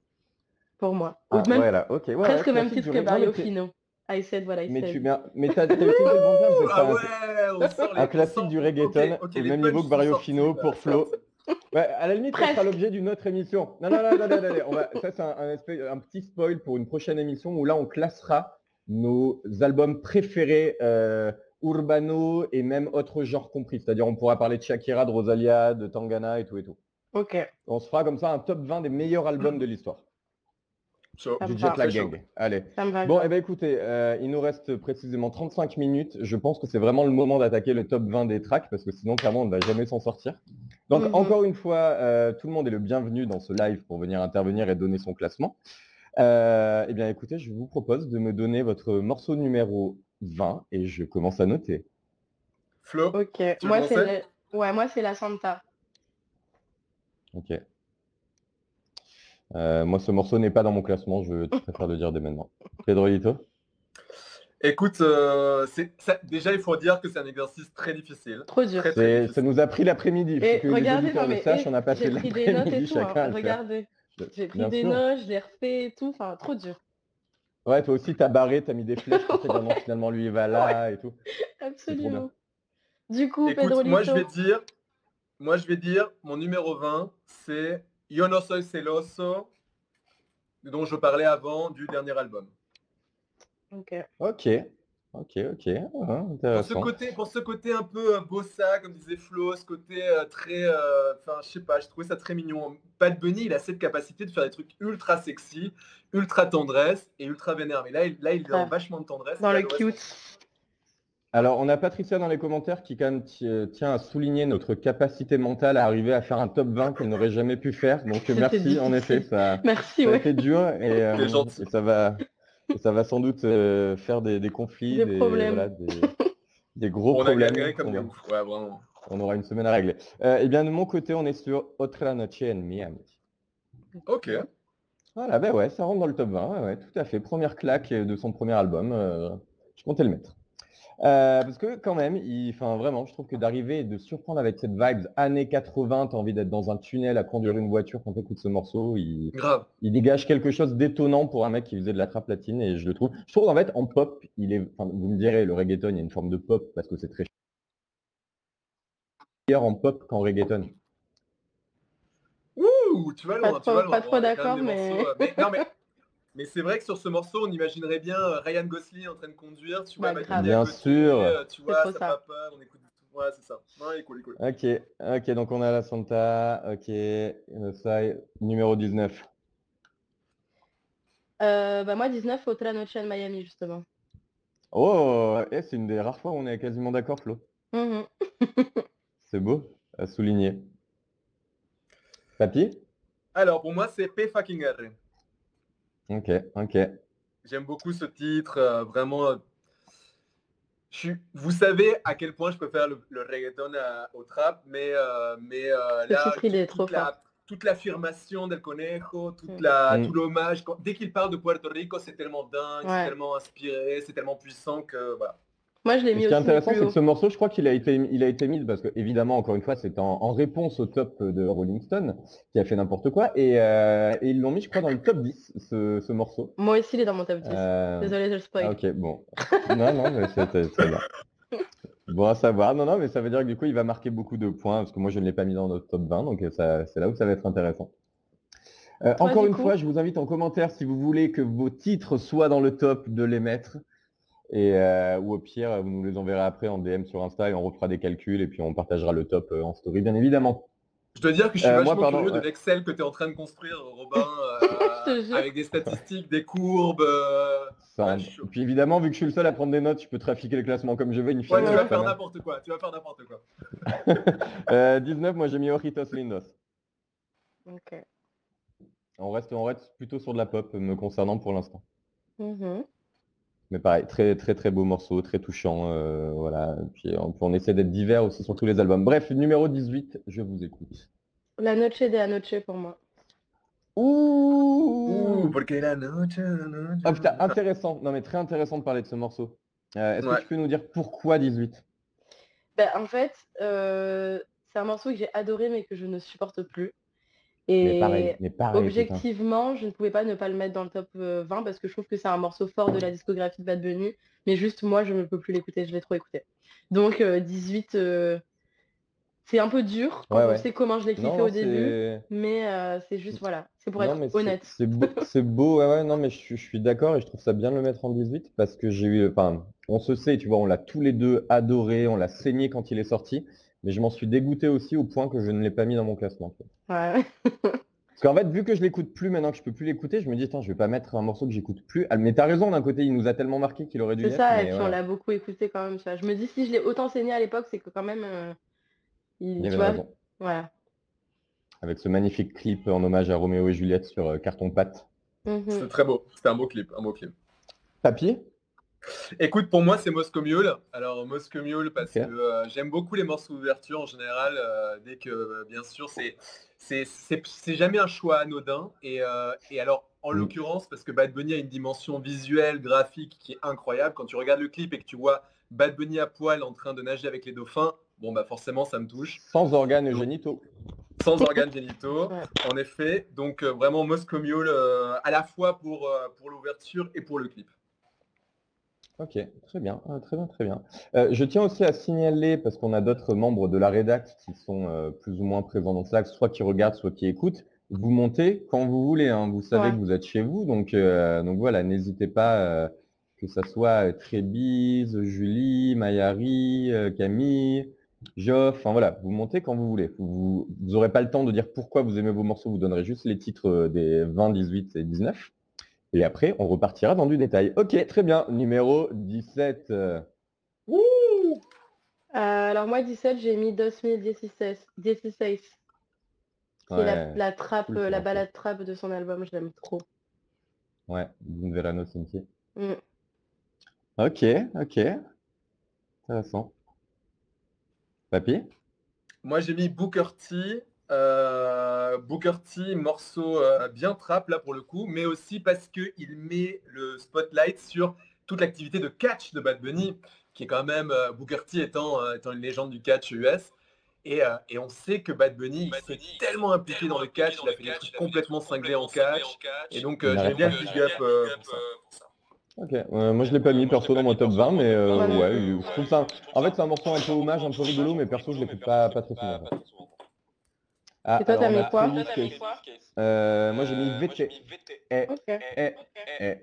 Pour moi. Ou Ah, même ouais, ouais, presque même titre que Barrio Fino. I said what I Mais said. tu mais, mais t'as le bon terme, c'est Ah ça. ouais, on sort les- Un classique sort- du reggaeton, au même niveau que Barrio Fino là. pour Flo. Ouais, à la limite, ça sera l'objet d'une autre émission. Non, non, non, non, non, non, non, on va- ça c'est un, un espèce- un petit spoil pour une prochaine émission où là on classera nos albums préférés euh, urbano et même autres genres compris. C'est-à-dire on pourra parler de Shakira, de Rosalia, de Tangana et tout et tout. Ok. On se fera comme ça un top 20 des meilleurs albums de l'histoire. Chaud. Gang. Allez. Bon, eh ben écoutez, euh, il nous reste précisément 35 minutes. Je pense que c'est vraiment le moment d'attaquer le top 20 des tracks parce que sinon, clairement, on ne va jamais s'en sortir. Donc, Mhm. encore une fois, euh, tout le monde est le bienvenu dans ce live pour venir intervenir et donner son classement. Euh, eh bien, écoutez, je vous propose de me donner votre morceau numéro 20 et je commence à noter. Flo, Ok. Moi, c'est le- ouais, moi, c'est la Santa. Ok. Euh, moi, ce morceau n'est pas dans mon classement. Je préfère le dire dès maintenant. Pedrolito écoute, euh, ça- déjà il faut dire que c'est un exercice très difficile. Trop dur. Très, très C'est- difficile. Ça nous a pris l'après-midi. Les regardez, auditeurs non, le mais sachent, on a passé j'ai pris des notes l'après-midi et tout. hein. Regardez. J'ai pris Bien des sûr. notes, je l'ai refait et tout. Enfin, trop dur. Ouais, toi aussi, t'as barré, t'as mis des flèches non, finalement, lui, il va là et tout. Absolument. Du coup, Écoute, Pedrolito. moi je vais dire, moi je vais dire, mon numéro 20, c'est Yo no soy celoso, dont je parlais avant du dernier album. Ok. Ok, ok, ok. Ah, Pour ce, côté, pour ce côté un peu euh, bossa, comme disait Flo, ce côté euh, très, euh, enfin je sais pas, je trouvais ça très mignon. Bad Bunny, il a cette capacité de faire des trucs ultra sexy, ultra tendresse et ultra vénère. Mais là, il, là, il est dans vachement de tendresse. Dans le cute. Alors, on a Patricia dans les commentaires qui, quand même, euh, tient à souligner notre capacité mentale à arriver à faire un top 20 qu'elle n'aurait jamais pu faire. Donc, merci, en effet, ça, Merci, ça a ouais. été dur et, euh, et ça, va, et ça va sans doute euh, faire des, des conflits, Des problèmes. voilà, des, des gros On a problèmes. comme. Ouais, vraiment. On aura une semaine à régler. Euh, eh bien, de mon côté, on est sur Otra Noche en Miami. Ok. Voilà, ben ouais, ça rentre dans le top 20, ouais, ouais, tout à fait. Première claque de son premier album, euh, je comptais le mettre. Euh, parce que quand même, il, enfin vraiment, je trouve que d'arriver et de surprendre avec cette vibes années 80, t'as envie d'être dans un tunnel à conduire une voiture quand t'écoutes ce morceau, il, Grave. il dégage quelque chose d'étonnant pour un mec qui faisait de la trappe latine et je le trouve. Je trouve en fait en pop, il est, enfin, vous me direz, le reggaeton, il y a une forme de pop parce que c'est très meilleur en pop qu'en reggaeton. Ouh, tu vas Pas loin, tu trop- vas loin. pas trop d'accord, mais- euh, mais... non, mais... mais c'est vrai que sur ce morceau, on imaginerait bien euh, Ryan Gosling en train de conduire, tu Ouais, Bien côté, sûr. euh, tu vois, ça ça. va pas, on écoute tout. Ouais, c'est ça. Non, il est cool, il est cool. Ok, ok, donc on a la Santa, ok, ça, numéro 19. Euh, bah moi, 19, Otra Noche en Miami, justement. Oh, eh, c'est une des rares fois où on est quasiment d'accord, Flo. Mhm. C'est beau à souligner. Papy? Alors, pour moi, c'est P fucking R. Ok, ok. J'aime beaucoup ce titre, euh, vraiment. euh, je suis- Vous savez à quel point je préfère le, le reggaeton à- au trap, mais, euh, mais euh, là, titre, il est toute trop la- fort. toute l'affirmation del conejo, toute la, Mm. tout l'hommage. Dès qu'il parle de Puerto Rico, c'est tellement dingue, Ouais. c'est tellement inspiré, c'est tellement puissant que voilà. Moi, je l'ai mis ce qui est intéressant, c'est que ce morceau, je crois qu'il a été, il a été mis parce que, évidemment, encore une fois, c'est en, en réponse au top de Rolling Stone, qui a fait n'importe quoi. Et, euh, et ils l'ont mis, je crois, dans le top 10, ce, ce morceau. Moi aussi, il est dans mon top 10. Euh, Désolé de le spoil. ah, ok, bon. non, non, mais c'était très bien. Bon à savoir. Non, non, mais ça veut dire que du coup, il va marquer beaucoup de points, parce que moi, je ne l'ai pas mis dans notre top 20, donc c'est là où ça va être intéressant. Euh, Toi, encore une coup fois, je vous invite en commentaire si vous voulez que vos titres soient dans le top de les mettre. Et, euh, ou au pire, vous nous les enverrez après en DM sur Insta et on refera des calculs et puis on partagera le top euh, en story, bien évidemment. Je dois dire que je suis Euh, vachement moi, pardon, curieux ouais. de l'Excel que tu es en train de construire, Robin, euh, jure. avec des statistiques, des courbes. euh, Ça, Ouais, chaud. et puis évidemment, vu que je suis le seul à prendre des notes, je peux trafiquer le classement comme je veux. Une Ouais, fois, tu vas faire n'importe quoi, tu vas faire n'importe quoi. Euh, 19, moi j'ai mis Oritos Lindos. Ok. On reste, on reste plutôt sur de la pop me concernant pour l'instant. Mhm. Mais pareil, très très très beau morceau, très touchant. euh, voilà. Puis on, on essaie d'être divers aussi sur tous les albums. Bref, numéro 18, je vous écoute. La Noche de Anoche pour moi. Ouh, porque la noche, la noche. Ah putain, intéressant. Non mais très intéressant de parler de ce morceau. Euh, Est-ce Ouais. que tu peux nous dire pourquoi 18 Ben, en fait, euh, c'est un morceau que j'ai adoré mais que je ne supporte plus. Mais Et pareil, mais pareil. putain. objectivement, je ne pouvais pas ne pas le mettre dans le top euh, 20 parce que je trouve que c'est un morceau fort de la discographie de Bad Bunny. Mais juste moi, je ne peux plus l'écouter, je l'ai trop écouté. Donc euh, 18, euh, c'est un peu dur quand Ouais, on ouais. sait comment je l'ai kiffé au début. Mais euh, c'est juste, voilà, c'est pour Non, être honnête. C'est beau, c'est beau, ouais, ouais, non, mais je, suis- je suis d'accord et je trouve ça bien de le mettre en 18 parce que j'ai eu, enfin, on se sait, tu vois, on l'a tous les deux adoré, on l'a saigné quand il est sorti, mais je m'en suis dégoûté aussi au point que je ne l'ai pas mis dans mon classement. Ouais. Parce qu'en fait, vu que je l'écoute plus maintenant que je peux plus l'écouter, je me dis, attends, je vais pas mettre un morceau que j'écoute plus. Ah, mais t'as raison, d'un côté, il nous a tellement marqué qu'il aurait dû C'est ça, mais et puis on l'a beaucoup écouté quand même. tu vois. Je me dis, si je l'ai autant saigné à l'époque, c'est que quand même, euh, il, il tu avait vois, raison. voilà. Avec ce magnifique clip en hommage à Roméo et Juliette sur euh, carton pâte. Mhm. C'était très beau, c'était un beau clip, un beau clip. Papier? Écoute, pour moi, c'est Moscow Mule. Alors, Moscow Mule, parce que euh, j'aime beaucoup les morceaux d'ouverture en général, euh, dès que, euh, bien sûr, c'est c'est- c'est c'est jamais un choix anodin. Et, euh, et alors, en Mm. l'occurrence, parce que Bad Bunny a une dimension visuelle, graphique qui est incroyable, quand tu regardes le clip et que tu vois Bad Bunny à poil en train de nager avec les dauphins, bon, bah forcément, ça me touche. Sans organes génitaux. Sans organes génitaux, en effet. Donc, vraiment, Moscow Mule, à la fois pour, pour l'ouverture et pour le clip. Ok, très bien, euh, très bien, très bien. Euh, je tiens aussi à signaler, parce qu'on a d'autres membres de la rédac qui sont euh, plus ou moins présents dans Slack, soit qui regardent, soit qui écoutent. Vous montez quand vous voulez, hein. vous savez Ouais. que vous êtes chez vous, donc, euh, donc voilà, n'hésitez pas, que ça soit Trébise, Julie, Mayari, Camille, Geoff, enfin voilà, vous montez quand vous voulez. Vous n'aurez pas le temps de dire pourquoi vous aimez vos morceaux, vous donnerez juste les titres des 20, 18 et 19. Et après, on repartira dans du détail. Ok, très bien. Numéro 17. euh, Euh, alors moi, 17, j'ai mis 2016. 16. C'est la, Ouais, la trappe, cool, euh, la balade trappe de son album, je l'aime trop. ouais, Din Verano Cinti. Mm. Ok, ok. Intéressant. Papy? Moi, j'ai mis Booker T. euh, Booker T, morceau euh, bien trap là pour le coup, mais aussi parce qu'il met le spotlight sur toute l'activité de catch de Bad Bunny, qui est quand même euh, Booker T étant, euh, étant une légende du catch US. Et, euh, et on sait que Bad Bunny, il s'est tellement impliqué dans le catch, il a fait des trucs complètement cinglés en catch. Et donc, euh, j'aime bien le big up euh, pour ça. Ok, euh, moi je l'ai pas mis perso dans mon top 20, mais euh, Ouais, je trouve ça. En fait, c'est un morceau un peu hommage, un peu rigolo, mais perso, je l'écoute pas, pas très souvent. Ah, Et toi, t'as mis a quoi. Euh, Moi, j'ai mis VT. Eh, eh, eh. Eh,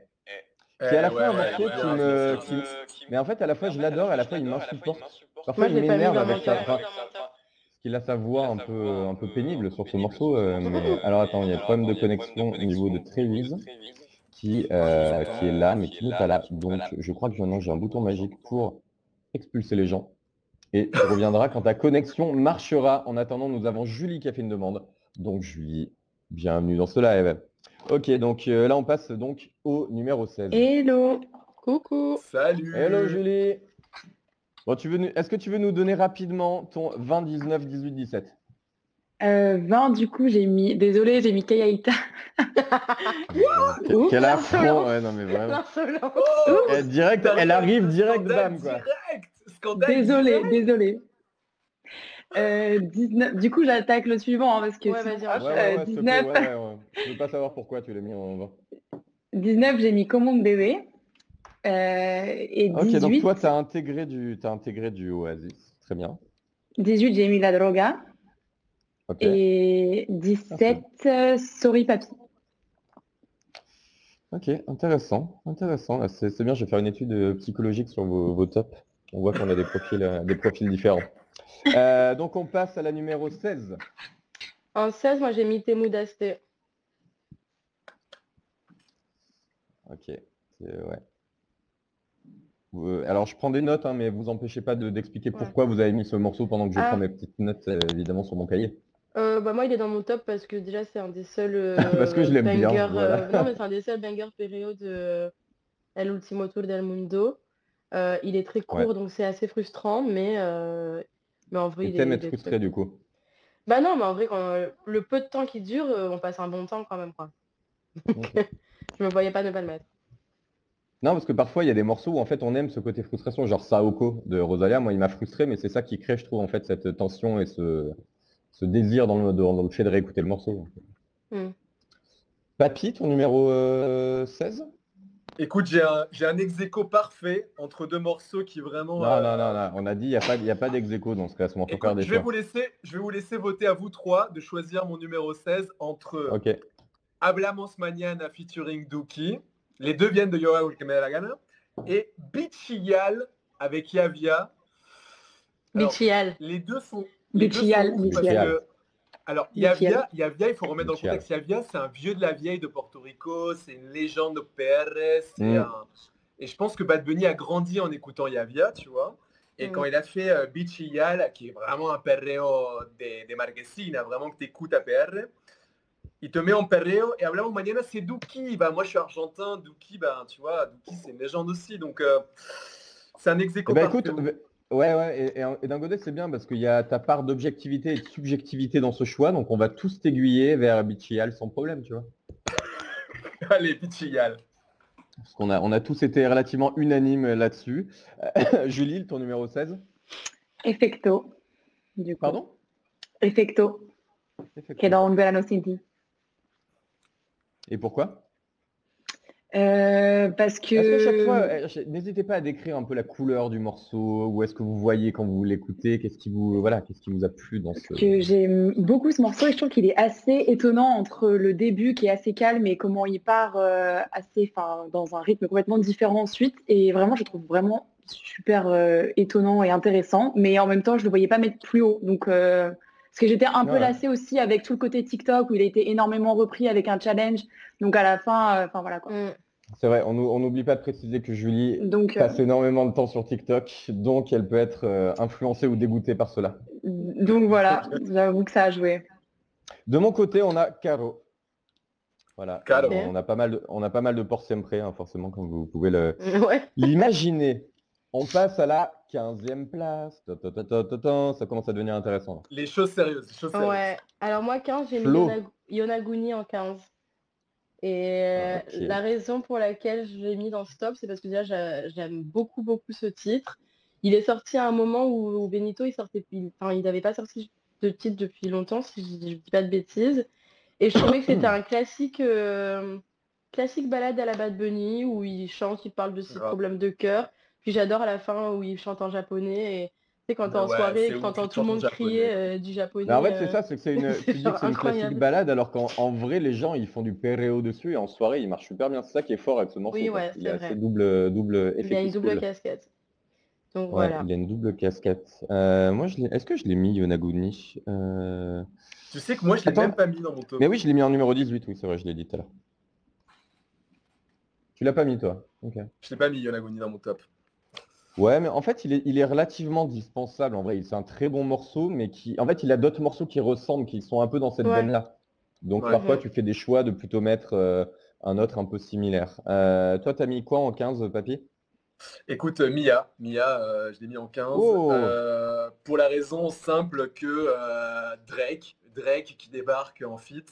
Qui est à la fois ouais, un ouais, morceau ouais, qui ouais, me. qui- Mais en fait, à la fois, je l'adore, à la fois, il m'insupporte. Parfois, il m'énerve avec sa. qu'il a sa voix un peu, un peu pénible sur ce morceau. euh, mais alors, attends, il y a problème de connexion au niveau de Travis qui, euh, qui est là, mais qui n'est pas là. Donc, je crois que maintenant, j'ai un bouton magique pour expulser les gens. Et tu reviendras quand ta connexion marchera. En attendant, nous avons Julie qui a fait une demande. Donc, Julie, bienvenue dans ce live. Ok, donc euh, là, on passe donc au numéro 16. Hello. Coucou. Salut Hello Julie. Bon, tu veux, nous- est-ce que tu veux nous donner rapidement ton 20, 19, 18, 17 Euh, 20, du coup, j'ai mis. Désolée, j'ai mis Kayaita. Quel- Quel affront, ouais, non mais vraiment. Elle, direct, elle arrive direct, bam, quoi. Direct Scandale Désolée. Euh, 19. Du coup, j'attaque le suivant hein, parce que Ouais, sinon- vas-y, Ouais, enchaîne. ouais, ouais, Euh, s'il te plaît, 19. ouais, ouais, ouais. Je veux pas savoir pourquoi tu l'as mis en 20. 19, j'ai mis Commande bébé. Euh, et Ok, 18, donc toi, tu as intégré du, as intégré du Oasis. Très bien. 18, j'ai mis La Droga. Ok. Et 17, euh, Sorry Papi. Ok, intéressant, intéressant. C'est bien, je vais faire une étude euh, psychologique sur vos, vos tops. On voit qu'on a des profils, euh, des profils différents. Euh, donc on passe à la numéro 16. En 16, moi j'ai mis Dasté. Ok, ouais. Euh, alors je prends des notes, hein, mais vous empêchez pas de- d'expliquer Ouais. pourquoi vous avez mis ce morceau pendant que je Ah. prends mes petites notes, évidemment, sur mon cahier. Euh, bah moi il est dans mon top parce que déjà c'est un des seuls euh, Parce que je l'aime bien, voilà. non mais c'est un des seuls bangers période de El Ultimo Tour del Mundo. Euh, il est très court Ouais. donc c'est assez frustrant mais euh, mais en vrai Et il est, être frustré du coup? Bah non mais en vrai quand le peu de temps qui dure euh, on passe un bon temps quand même quoi. Je me voyais pas ne pas le mettre. Non, parce que parfois il y a des morceaux où en fait on aime ce côté frustration, genre Saoko de Rosalia, moi il m'a frustré, mais c'est ça qui crée, je trouve, en fait, cette tension et ce, ce désir dans le, dans le fait de réécouter le morceau. Hmm. Papy, ton numéro euh, 16 Écoute, j'ai un, j'ai un ex parfait entre deux morceaux qui vraiment. Non, euh, non, non, non, on a dit il n'y a pas, y a pas dans ce classement, faut faire Écoute, des je vais choix. vous laisser, je vais vous laisser voter à vous trois de choisir mon numéro 16 entre Ok, Hablamos Mañana featuring Duki. Les deux viennent de Yoa que me da la gana. Et Bichial avec Yavia. Alors, Bichial. les deux sont. les deux Bichial, sont Bichial. Alors. Yavia, Yavia, il faut remettre dans le contexte. Yavia, c'est un vieux de la vieille de Porto Rico. C'est une légende de PR. c'est Mm. un- Et je pense que Bad Bunny a grandi en écoutant Yavia, tu vois. Et Mm. quand il a fait euh, Bichial, qui est vraiment un perreo de, de Marquesina, vraiment que tu écoutes à PR, il te met en perreo et hablamos mañana, c'est Duki. Bah, moi, je suis argentin. Duki, bah, tu vois, Duki, c'est une légende aussi. Donc, euh, c'est un ex Eh ben, écoute, ouais, ouais, et, et, et d'un côté c'est bien parce qu'il y a ta part d'objectivité et de subjectivité dans ce choix, donc on va tous t'aiguiller vers Bichial sans problème, tu vois. Allez, Bichial. Parce qu'on a, on a tous été relativement unanimes là-dessus. Julie, ton numéro 16 Effecto. Du coup. Pardon? Effecto. Queda un verano sin ti. Et pourquoi? Euh, parce que. Est-ce que chaque fois, euh, n'hésitez pas à décrire un peu la couleur du morceau, où est-ce que vous voyez quand vous l'écoutez, qu'est-ce qui vous, voilà, qu'est-ce qui vous a plu dans ce. que j'aime beaucoup ce morceau et je trouve qu'il est assez étonnant entre le début qui est assez calme et comment il part euh, assez, enfin, dans un rythme complètement différent ensuite. Et vraiment, je trouve vraiment super euh, étonnant et intéressant. Mais en même temps, je le voyais pas mettre plus haut. Donc, euh, parce que j'étais un peu Ouais. lassée aussi avec tout le côté TikTok où il a été énormément repris avec un challenge. Donc à la fin, euh, enfin voilà quoi. Mm. C'est vrai, on n'oublie pas de préciser que Julie Donc, euh, passe énormément de temps sur TikTok, donc elle peut être euh, influencée ou dégoûtée par cela. donc voilà, j'avoue que ça a joué. De mon côté, on a Caro. Voilà, Caro. On a pas mal de, on a pas mal de ports sempre, hein, forcément, comme vous pouvez le, Ouais. l'imaginer. On passe à la 15e place. Ta, ta, ta, ta, ta, ta. Ça commence à devenir intéressant. Les choses sérieuses. Les choses sérieuses. Ouais. Alors moi 15, j'ai mis Yonaguni en 15. Et euh, Ok. la raison pour laquelle je l'ai mis dans ce top, c'est parce que déjà j'a- j'aime beaucoup beaucoup ce titre. Il est sorti à un moment où, Benito il sortait, il- enfin il n'avait pas sorti de titre depuis longtemps, si je, je dis pas de bêtises. Et je trouvais que c'était un classique, euh, classique balade à la Bad Bunny où il chante, il parle de ses problèmes de cœur. Puis j'adore à la fin où il chante en japonais et sais quand t'es en Ouais, soirée que t'entends il tout le monde crier euh, du japonais. Mais en fait, c'est euh, ça, c'est que c'est une, c'est tu dis genre que c'est une classique balade, alors qu'en en vrai, les gens, ils font du péréo dessus et en soirée, ils marchent super bien. C'est ça qui est fort avec ce morceau. Oui, ouais, il c'est a vrai. double, double effet. Il a une double casquette. Donc Ouais, voilà. il a une double casquette. Euh, moi, je l'ai- est-ce que je l'ai mis Yonaguni? Euh, Tu sais que moi, je l'ai Attends. même pas mis dans mon top. Mais oui, je l'ai mis en numéro 18, oui, c'est vrai, je l'ai dit tout à l'heure. Tu l'as pas mis, toi? Ok. Je l'ai pas mis Yonaguni dans mon top. Ouais, mais en fait, il est, il est relativement dispensable. En vrai, c'est un très bon morceau, mais qui, en fait, il a d'autres morceaux qui ressemblent, qui sont un peu dans cette Ouais. veine-là. Donc Ouais. parfois, tu fais des choix de plutôt mettre euh, un autre un peu similaire. Euh, toi, t'as mis quoi en 15, papy? Écoute, euh, Mia, Mia, euh, je l'ai mis en 15. Oh. euh, pour la raison simple que euh, Drake, Drake qui débarque en fit.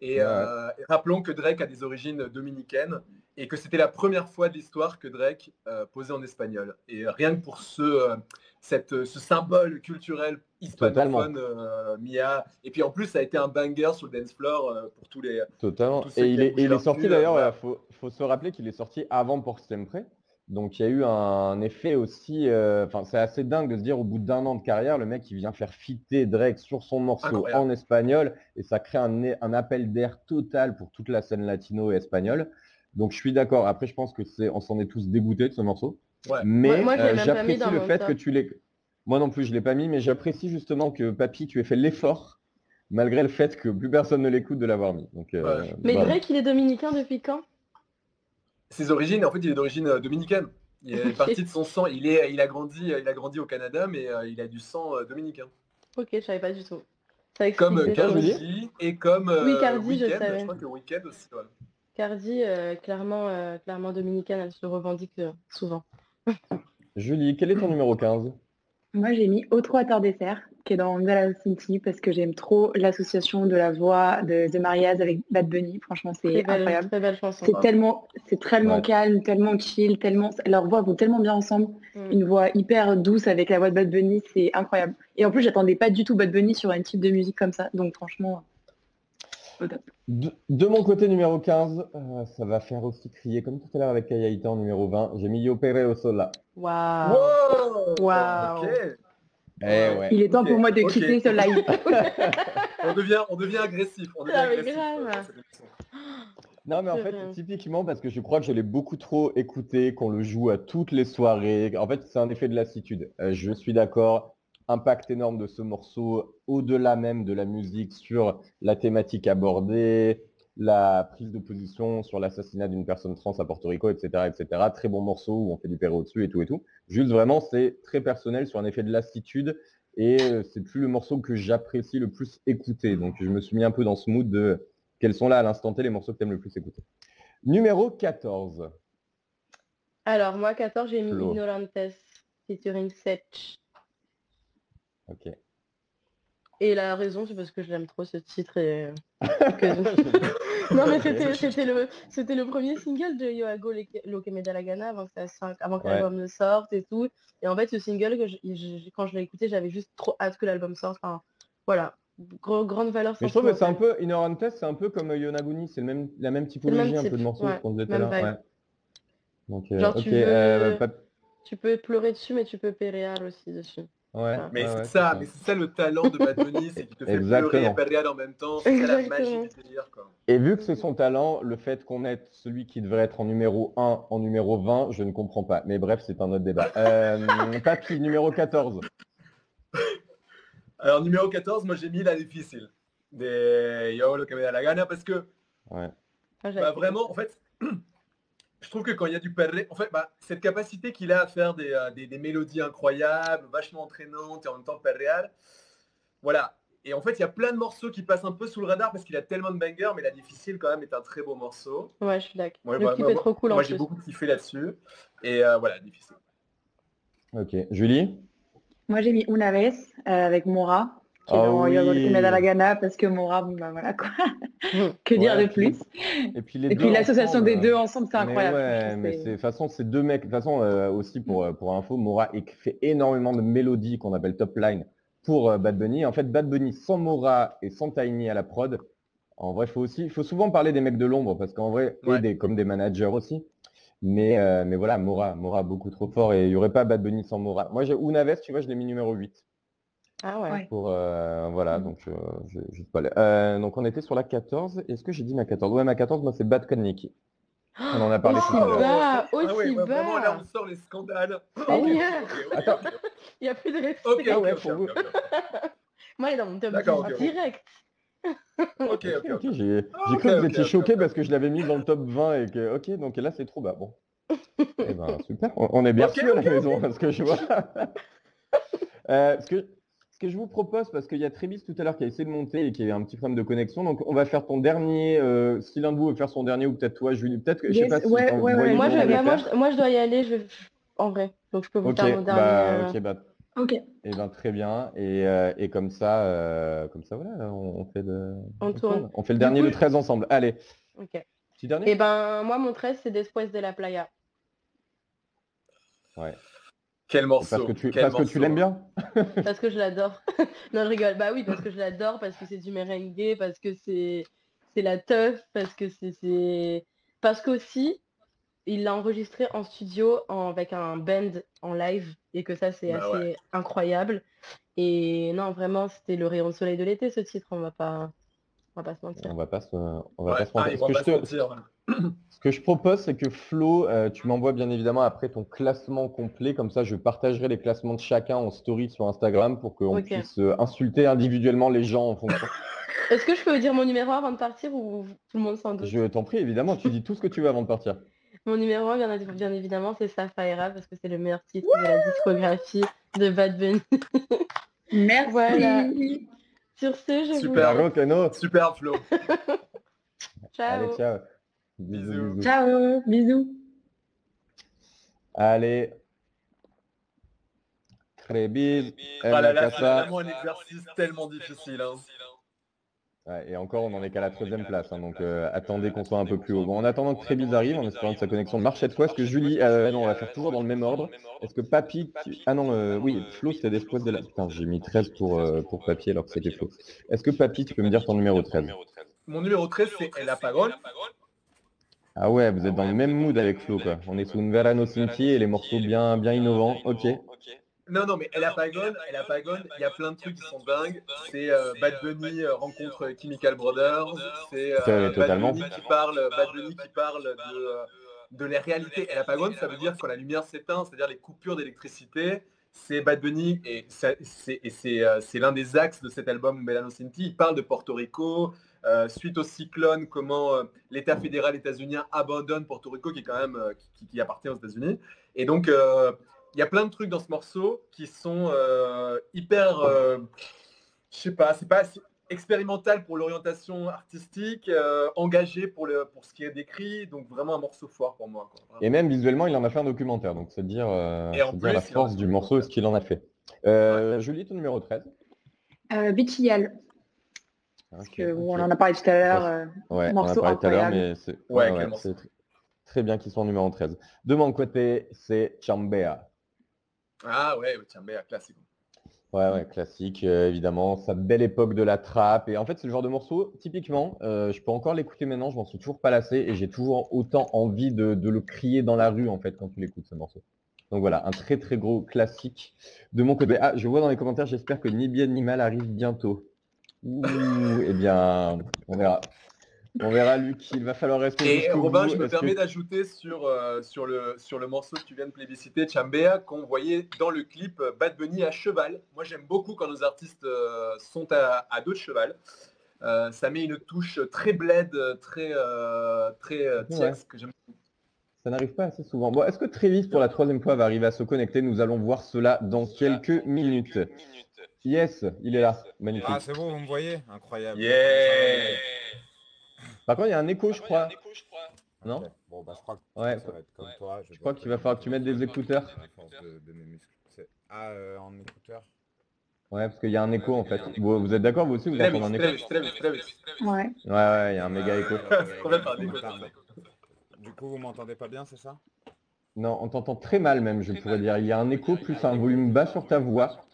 Et, Ouais. euh, et rappelons que Drake a des origines dominicaines et que c'était la première fois de l'histoire que Drake euh, posait en espagnol. Et rien que pour ce, euh, cette, ce symbole culturel hispanophone, euh, Mia. Et puis en plus, ça a été un banger sur le dance floor euh, pour tous les. Totalement. Tous Et il est, il sorti d'ailleurs, il faut, faut se rappeler qu'il est sorti avant Pour Sempre. Donc il y a eu un effet aussi, euh, enfin c'est assez dingue de se dire au bout d'un an de carrière, le mec il vient faire fitter Drake sur son morceau Incroyable. en espagnol et ça crée un, appel d'air total pour toute la scène latino et espagnole. Donc je suis d'accord. Après je pense que c'est, on s'en est tous dégoûtés de ce morceau. Ouais. Mais Moi- euh, même pas mis j'apprécie dans le fait que tu l'aies. Moi non plus je l'ai pas mis, mais j'apprécie justement que Papy tu aies fait l'effort malgré le fait que plus personne ne l'écoute de l'avoir mis. Donc, euh, Ouais. Mais voilà. Drake, il est dominicain depuis quand? Ses origines, en fait, il est d'origine euh, dominicaine. Il est Ok. parti de son sang. Il, est, il, a grandi, il a grandi au Canada, mais euh, il a du sang euh, dominicain. Ok, je savais pas du tout. Ça Comme euh, Cardi et comme euh, Oui, Cardi, je savais. crois que Weeknd aussi. ouais. Cardi, euh, clairement, euh, clairement dominicaine, elle se le revendique euh, souvent. Julie, quel est ton numéro 15 Moi, j'ai mis Otro à tard dessert, qui est dans Ngala City, parce que j'aime trop l'association de la voix de The Marias avec Bad Bunny. Franchement, c'est Très belle, incroyable. très belle chanson. C'est tellement, c'est tellement Ouais. calme, tellement chill, tellement, leurs voix vont tellement bien ensemble. Mm. Une voix hyper douce avec la voix de Bad Bunny, c'est incroyable. Et en plus, j'attendais pas du tout Bad Bunny sur un type de musique comme ça. Donc franchement, de, de mon côté, numéro 15, euh, ça va faire aussi crier, comme tout à l'heure avec Kayaïta en numéro 20, j'ai mis Yo Perreo Sola. Waouh. Wow Waouh. Ok. Eh ouais. Il est temps pour moi de quitter ce live. On devient, on devient agressif. On devient Ah, mais agressif grave. euh. Non, mais en fait, typiquement, parce que je crois que je l'ai beaucoup trop écouté, qu'on le joue à toutes les soirées. En fait, c'est un effet de lassitude. Euh, je suis d'accord. Impact énorme de ce morceau, au-delà même de la musique, sur la thématique abordée, la prise de position sur l'assassinat d'une personne trans à Porto Rico, etc., etc. Très bon morceau où on fait du perro dessus et tout et tout. Juste vraiment, c'est très personnel sur un effet de lassitude et euh, c'est plus le morceau que j'apprécie le plus écouter. Donc, je me suis mis un peu dans ce mood de quels sont là à l'instant T les morceaux que tu aimes le plus écouter. Numéro 14. Alors, moi, 14, j'ai mis Flo. Ignorantes featuring Setch. Ok. Et la raison, c'est parce que je l'aime trop ce titre. Et... que- non, mais c'était c'était le, c'était le premier single de Yoago Lo que me da la gana avant que, ça avant que Ouais. l'album ne sorte et tout. Et en fait, ce single, que je- je- quand je l'ai écouté, j'avais juste trop hâte que l'album sorte. Enfin, voilà. Gros- grande valeur Mais je trouve que c'est un peu Ignorantes, c'est un peu comme euh, Yonaguni, c'est le même, la même typologie même un peu de morceaux ouais, qu'on disait tout à l'heure. Donc, euh, Genre, tu veux- euh, pas- Tu peux pleurer dessus, mais tu peux péréal aussi dessus. Ouais, Mais ouais, c'est ouais, ça, mais c'est ça le talent de Bad Bunny, c'est qu'il te fait Exactement. pleurer et en même temps. C'est la magie du délire. Quoi. Et vu que c'est son talent, le fait qu'on ait celui qui devrait être en numéro 1 en numéro 20, je ne comprends pas. Mais bref, c'est un autre débat. Euh, Papy, numéro 14. Alors numéro 14, moi j'ai mis la difficile. De Yo lo que me da la gana parce que Ouais. Ah, bah, vraiment, en fait, je trouve que quand il y a du perré, en fait, bah, cette capacité qu'il a à faire des, euh, des- des mélodies incroyables, vachement entraînantes et en même temps perréales, voilà. Et en fait, il y a plein de morceaux qui passent un peu sous le radar parce qu'il a tellement de bangers, mais la difficile quand même est un très beau morceau. Ouais, je suis d'accord. Ouais, le bah, clip moi- est trop cool en Moi j'ai beaucoup kiffé là-dessus. Et euh, voilà, difficile. Ok. Julie? Moi, j'ai mis Una vez euh, avec Mora, qui est dans Yo oui. me da la gana, parce que Mora, bon, bah voilà quoi. que dire Ouais, de plus? Et puis, l'association des deux ensemble, c'est incroyable. ouais, mais de toute façon, ces deux mecs, de toute façon, euh, aussi pour, euh, pour info, Mora fait énormément de mélodies qu'on appelle top line pour euh, Bad Bunny. En fait, Bad Bunny sans Mora et sans Tiny à la prod, en vrai, faut aussi, il faut souvent parler des mecs de l'ombre parce qu'en vrai, et des, comme des managers aussi. Mais, euh, mais voilà, Mora, Mora beaucoup trop fort et il n'y aurait pas Bad Bunny sans Mora. Moi, j'ai Unaves, tu vois, je l'ai mis numéro 8. Ah ouais. Pour, euh, voilà, Mhm. donc euh, je, je sais pas. Euh, donc on était sur la 14. Est-ce que j'ai dit ma 14 Ouais, ma 14, moi c'est Bad Connecticut. On en a parlé tout à l'heure. Ah ouais, aussi Vraiment, là, bas. on sort les scandales. Ok, Attends. Il n'y a plus de respect. Ah ouais, pour vous. Moi, il est dans mon top D'accord, 10 ok, ok. direct. Ok, ok, j'ai Ah, cru que vous étiez choqué parce que je l'avais mis dans le top 20 et que ok donc là c'est trop bas bon. Eh ben super, on, on est bien reçus à la maison parce que je vois. Euh, ce, que, que je vous propose parce qu'il y a Trévis tout à l'heure qui a essayé de monter et qui a eu un petit problème de connexion donc on va faire ton dernier. euh, si l'un de vous veut faire son dernier ou peut-être toi Julie peut-être que je sais pas si ouais, ouais, ouais. Moi je, bah, moi, je, moi, je dois y aller. Je vais en vrai. Donc je peux vous faire mon bah, dernier. ok, bah, Ok. eh ben, très bien. Et, euh, et comme ça, euh, comme ça, voilà, on, on fait le, On on tourne. On fait le dernier, coup- le 13 ensemble. Allez, Ok. petit dernier? Et ben moi mon 13 c'est Después de la Playa. Ouais. Quel morceau. Parce que tu, quel parce que tu morceau. l'aimes bien? Parce que je l'adore. non, je rigole. Bah oui, parce que je l'adore, parce que c'est du merengue, parce que c'est c'est la teuf, parce que c'est c'est parce qu'aussi il l'a enregistré en studio en- avec un band en live et que ça c'est Bah assez ouais. incroyable. Et non, vraiment, c'était le rayon de soleil de l'été ce titre, on va pas on va pas se mentir. On va pas se, on va Ouais, pas se mentir. ils Ce que pas je se te, mentir. Ce que je propose, c'est que Flo, euh, tu m'envoies bien évidemment après ton classement complet. Comme ça, je partagerai les classements de chacun en story sur Instagram pour qu'on puisse euh, insulter individuellement les gens en fonction. Est-ce que je peux vous dire mon numéro avant de partir ou tout le monde s'en doute? Je t'en prie, évidemment, tu dis tout ce que tu veux avant de partir. Mon numéro 1, bien, bien évidemment, c'est Safaira parce que c'est le meilleur titre de la discographie de Bad Bunny. Merci. Voilà. Sur ce, je Super. vous Kano. Super Flo. Ciao. Allez, ciao. Bisous, Bisous. Ciao. Bisous. Allez. Très bien. Ah là là, c'est vraiment un exercice tellement difficile. hein. Ouais, et encore, on n'en est qu'à la troisième place, hein, donc euh, attendez qu'on soit un peu plus haut. Bon, en attendant que Trébiz arrive, en espérant que sa connexion marche cette fois, est-ce que Julie, euh, non, on va faire toujours dans le même ordre. Est-ce que Papy, tu- ah non, euh, oui, Flo, c'était Después de la... Putain, j'ai mis 13 pour, euh, pour Papy alors que c'était Flo. Est-ce que Papy, tu peux me dire ton numéro 13 Mon numéro 13, c'est El Apagón. Ah ouais, vous êtes dans le même mood avec Flo, quoi. On est sous une Verano Cinti et les morceaux bien, bien innovants. Ok. Non, non, mais El Apagón, El Apagón, il y a plein de trucs qui sont dingues. C'est euh, Bad Bunny euh, rencontre Chemical Brothers. C'est euh, Bad. Bunny qui parle, Bad Bunny qui parle de, euh, de la réalité. El Apagón, ça veut dire quand la lumière s'éteint, c'est-à-dire les coupures d'électricité. C'est Bad Bunny et c'est euh, l'un des axes de cet album Belano Cinti. Il parle de Porto Rico, euh, suite au cyclone, comment euh, l'État fédéral états-unien abandonne Porto Rico, qui est quand même euh, qui, qui appartient aux États-Unis. Et donc, euh, il y a plein de trucs dans ce morceau qui sont euh, hyper, euh, je sais pas, c'est pas assez expérimental pour l'orientation artistique, euh, engagé pour, le, pour ce qui est décrit, donc vraiment un morceau fort pour moi. quoi. Et même visuellement, il en a fait un documentaire, donc c'est dire, euh, Et en c'est dire plus, la force du morceau et ce qu'il en a fait. Euh, Julie, ton numéro 13 Euh, Bichial. Parce que on en a parlé tout à l'heure. euh, Ouais, on en a Morceau parlé tout à l'heure, mais c'est Ouais, ouais, morceau. très bien qu'ils soient en numéro 13. De mon côté, c'est Chambea. Ah ouais, tiens, mais classique. Ouais, ouais, classique, euh, évidemment. Sa belle époque de la trappe. Et en fait, c'est le genre de morceau, typiquement, euh, je peux encore l'écouter maintenant, je m'en suis toujours pas lassé et j'ai toujours autant envie de, de le crier dans la rue, en fait, quand tu l'écoutes, ce morceau. Donc voilà, un très très gros classique de mon côté. Ah, je vois dans les commentaires, j'espère que Ni bien ni mal arrive bientôt. Ouh, eh bien, on verra. On verra, Luc, il va falloir rester Et Robin, je me que- permets d'ajouter sur, euh, sur, le, sur le morceau que tu viens de plébisciter, Chambea, qu'on voyait dans le clip Bad Bunny à cheval. Moi, j'aime beaucoup quand nos artistes euh, sont à, à dos de cheval. Euh, ça met une touche très bled, très, euh, très euh, Ouais. tiex, que j'aime Ça n'arrive pas assez souvent. Bon, est-ce que Trévis, pour la troisième fois, va arriver à se connecter? Nous allons voir cela dans quelques minutes. Yes, il est là. Magnifique. Ah, c'est bon, vous me voyez? Incroyable. Yeah Par contre, il y a un écho, je crois. Non. Bon, bah, je crois que Ouais, ça va être comme toi. je crois qu'il va falloir que tu mettes des écouteurs. À force de, de mes muscles. C'est- Ah, euh, en écouteurs Ouais, parce qu'il y a un écho, en fait. Vous, vous êtes d'accord, vous aussi, vous entendez un écho? Ouais. Ouais, ouais, il y a un méga écho. Du coup, vous m'entendez pas bien, c'est ça? Non, on t'entend très mal, même, je pourrais dire. Il y a un écho plus un volume bas sur ta voix.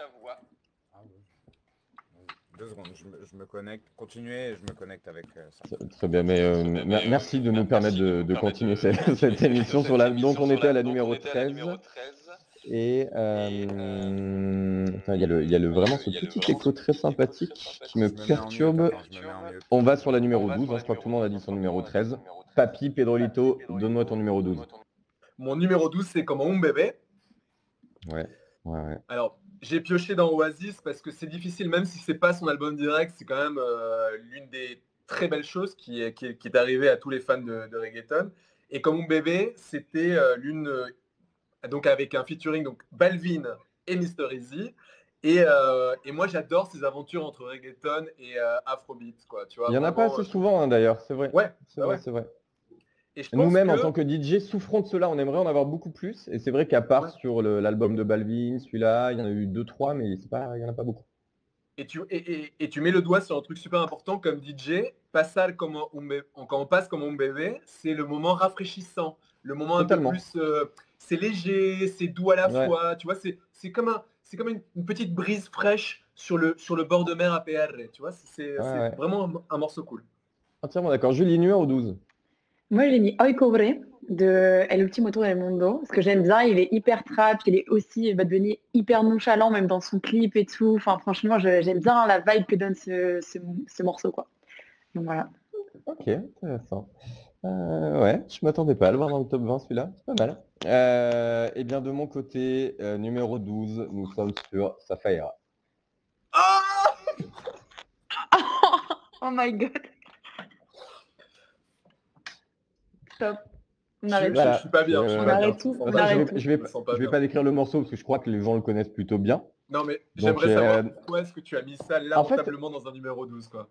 Deux secondes, je me, je me connecte. Continuez et je me connecte avec euh, ça. Très bien, mais euh, mer- merci de nous permettre de, de continuer cette, cette émission sur la. Donc, on était à la numéro 13. Et euh, il y a, le, il y a le, vraiment ce petit écho très sympathique qui me perturbe. On va sur la numéro 12, hein, je crois que tout le monde a dit son numéro 13. Papy, Pedrolito, donne-moi ton numéro 12. Mon numéro 12, c'est comme un bébé. Ouais, ouais, ouais. Alors, j'ai pioché dans Oasis parce que c'est difficile, même si c'est pas son album direct, c'est quand même euh, l'une des très belles choses qui est, qui est, qui est arrivée à tous les fans de, de reggaeton. Et comme mon bébé, c'était euh, l'une, euh, donc avec un featuring donc Balvin et Mr Easy. Et, et moi, j'adore ces aventures entre reggaeton et afrobeat, quoi. Tu vois, Il y en a pas assez souvent hein, d'ailleurs, c'est vrai. Ouais, c'est bah vrai, ouais. c'est vrai. Nous-mêmes, en tant que DJ, souffrons de cela. On aimerait en avoir beaucoup plus. Et c'est vrai qu'à part Ouais. sur l'album de Balvin, celui-là, il y en a eu deux, trois, mais pas, il y en a pas beaucoup. Et tu, et, et- et tu mets le doigt sur un truc super important comme DJ, comme un quand on passe comme un bébé, c'est le moment rafraîchissant, le moment Totalement. un peu plus, euh, c'est léger, c'est doux à la Ouais. fois, tu vois, c'est c'est comme, un, c'est comme une, une petite brise fraîche sur le, sur le bord de mer à PR, tu vois, c'est Ouais, vraiment un, un morceau cool. Entièrement d'accord. Julie, numéro 12. Moi, j'ai mis Oi Cobre de El Ultimo Tour del Mundo, parce que j'aime bien, il est hyper trap, il est aussi Bad Bunny hyper nonchalant, même dans son clip et tout. Enfin, franchement, j'aime bien la vibe que donne ce, ce- ce morceau, quoi. Donc voilà. Ok, intéressant. Euh, ouais, je m'attendais pas à le voir dans le top 20 celui-là, c'est pas mal. Euh, et bien de mon côté, euh, numéro 12, nous sommes sur Safaira. Ah Oh my god. Stop. On je, arrête. je- Voilà. je suis pas bien, je Euh, on arrête tout, on vais, tout. je vais, Je pas je vais bien. pas décrire le morceau parce que je crois que les gens le connaissent plutôt bien. Non mais j'aimerais savoir euh, pourquoi est-ce que tu as mis ça en fait- lamentablement dans un numéro 12 quoi.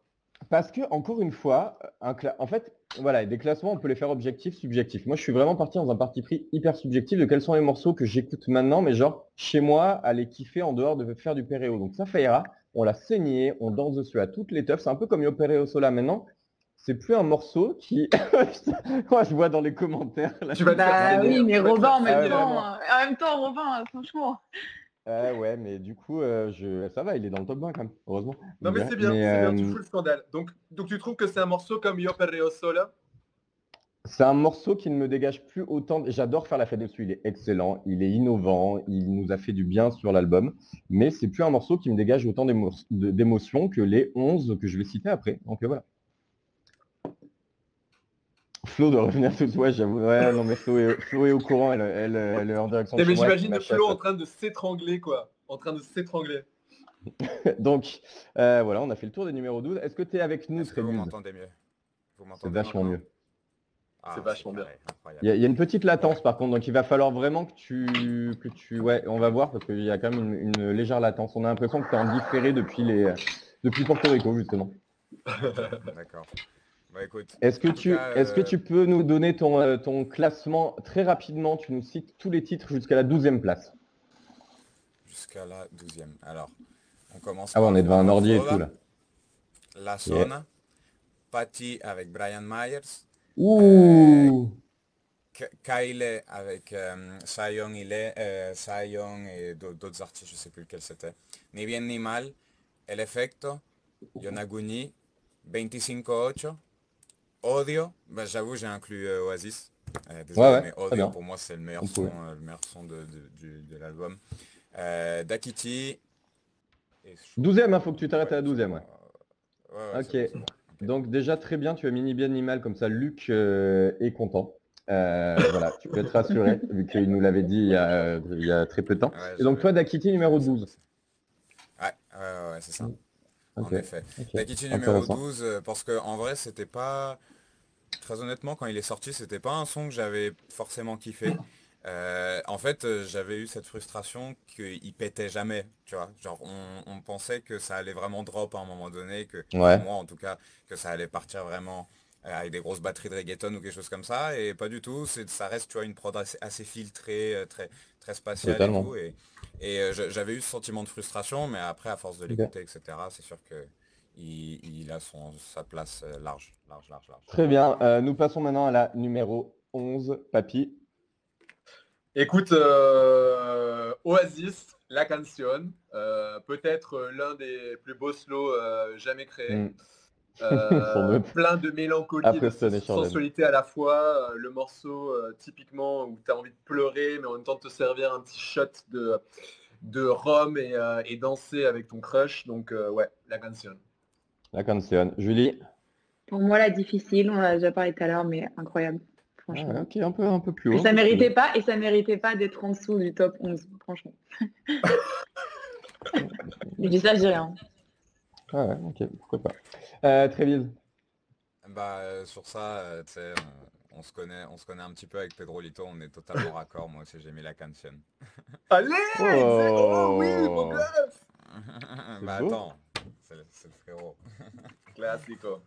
Parce que, encore une fois, un cla- en fait, voilà, des classements, on peut les faire objectifs, subjectifs. Moi, je suis vraiment parti dans un parti pris hyper subjectif de quels sont les morceaux que j'écoute maintenant, mais genre, chez moi, à les kiffer en dehors de faire du péréo. Donc, ça ira. on l'a saigné, on danse dessus à toutes les teufs. C'est un peu comme Yo Péréo Sola maintenant. C'est plus un morceau qui. Moi, je vois dans les commentaires. là. Bah saigner, oui, hein. mais Robin, en même temps, euh, en même temps, Robin, euh, franchement. Ah ouais, mais du coup, euh, je... ça va, il est dans le top 20 quand même, heureusement. Non mais c'est bien, c'est bien, tu euh, fous le scandale. Donc, donc tu trouves que c'est un morceau comme Yo Perreo Sola? C'est un morceau qui ne me dégage plus autant. J'adore faire la fête dessus, il est excellent, il est innovant, il nous a fait du bien sur l'album, mais c'est plus un morceau qui me dégage autant d'émotions que les 11 que je vais citer après. Donc euh, voilà. Flo de revenir tout de suite, ouais, j'avoue. Ouais, non, mais Flo est, Flo est au courant, elle, elle- elle est en direction de Mais j'imagine le. Flo en train de s'étrangler quoi. En train de s'étrangler. Donc euh, voilà, on a fait le tour des numéros 12. Est-ce que tu es avec nous, Est-ce que vous m'entendez mieux? Vous C'est vachement mieux. Ah, C'est vachement bien. Il y, a- il y a une petite latence par contre, donc il va falloir vraiment que tu, que tu, ouais, on va voir parce qu'il y a quand même une, une légère latence. On a l'impression que tu es en différé depuis les, depuis Porto Rico justement. D'accord. Bah. Est-ce que tu, cas, est-ce que euh, tu peux nous donner ton, euh, ton classement très rapidement? Tu nous cites tous les titres jusqu'à la 12e place. Jusqu'à la 12e. Alors, on commence Ah par on est devant un ordi et tout là. La Zona, Patty avec Brian Myers, Ouh. K- Kyle avec euh, Sion, euh, Sion et d'au- d'autres artistes, je sais plus lequel c'était. Ni bien ni mal, El Efecto, Yonaguni, 25-8, Odio, bah, j'avoue j'ai inclus euh, Oasis. Euh, désolé, Ouais, ouais, mais bien. pour moi c'est le meilleur On son, euh, le meilleur son de, de- l'album. Dakiti. et je- 12e, il faut que tu t'arrêtes à la Ouais, 12e. Ouais. Ok. bon, bon. Donc déjà très bien, tu as mini bien animal comme ça, Luc est content. Voilà, tu peux être rassuré, vu qu'il nous l'avait dit il y, a, il y a très peu de temps. Et donc toi, Dakiti numéro 12. Ouais, ouais, ouais, c'est ça. Ok, En effet. Dakiti numéro Intéressant. 12, euh, parce que en vrai, c'était pas. Très honnêtement, quand il est sorti, c'était pas un son que j'avais forcément kiffé. Euh, en fait, euh, j'avais eu cette frustration qu'il pétait jamais, tu vois. Genre, on, on pensait que ça allait vraiment drop à un moment donné, que Ouais. moi en tout cas, que ça allait partir vraiment euh, avec des grosses batteries de reggaeton ou quelque chose comme ça, et pas du tout. C'est, ça reste, tu vois, une prod assez, assez filtrée, très, très spatiale Totalement. et tout. Et, et, je- j'avais eu ce sentiment de frustration, mais après, à force de l'écouter, etc., c'est sûr que il, il a son, sa place euh, large, large, large, large. Très bien, euh, nous passons maintenant à la numéro 11, Papy. Écoute, euh, Oasis, la canción, euh, peut-être l'un des plus beaux slows euh, jamais créés. Mm. Euh, doute. plein de mélancolie, Après de sensualité à la fois. le morceau euh, typiquement où tu as envie de pleurer, mais en même temps de te servir un petit shot de, de rhum et, euh, et danser avec ton crush. Donc euh, ouais, la canción. La canción. Julie. Pour moi, la difficile, on en a déjà parlé tout à l'heure, mais incroyable. Ah, Franchement. ok, un peu, un peu plus haut. Et ça méritait pas, et ça méritait pas d'être en dessous du top 11, franchement. je dis ça, je dis rien. Ah ouais, ok, pourquoi pas. Euh, Trévise. Bah, euh, sur ça, euh, tu sais, on, on se connaît, on se connaît un petit peu avec Pedro Lito, on est totalement raccord. Moi aussi, j'ai mis la canción. Allez Oh. Oh oui, mon gosse bah beau. attends, c'est le, frérot. Classico.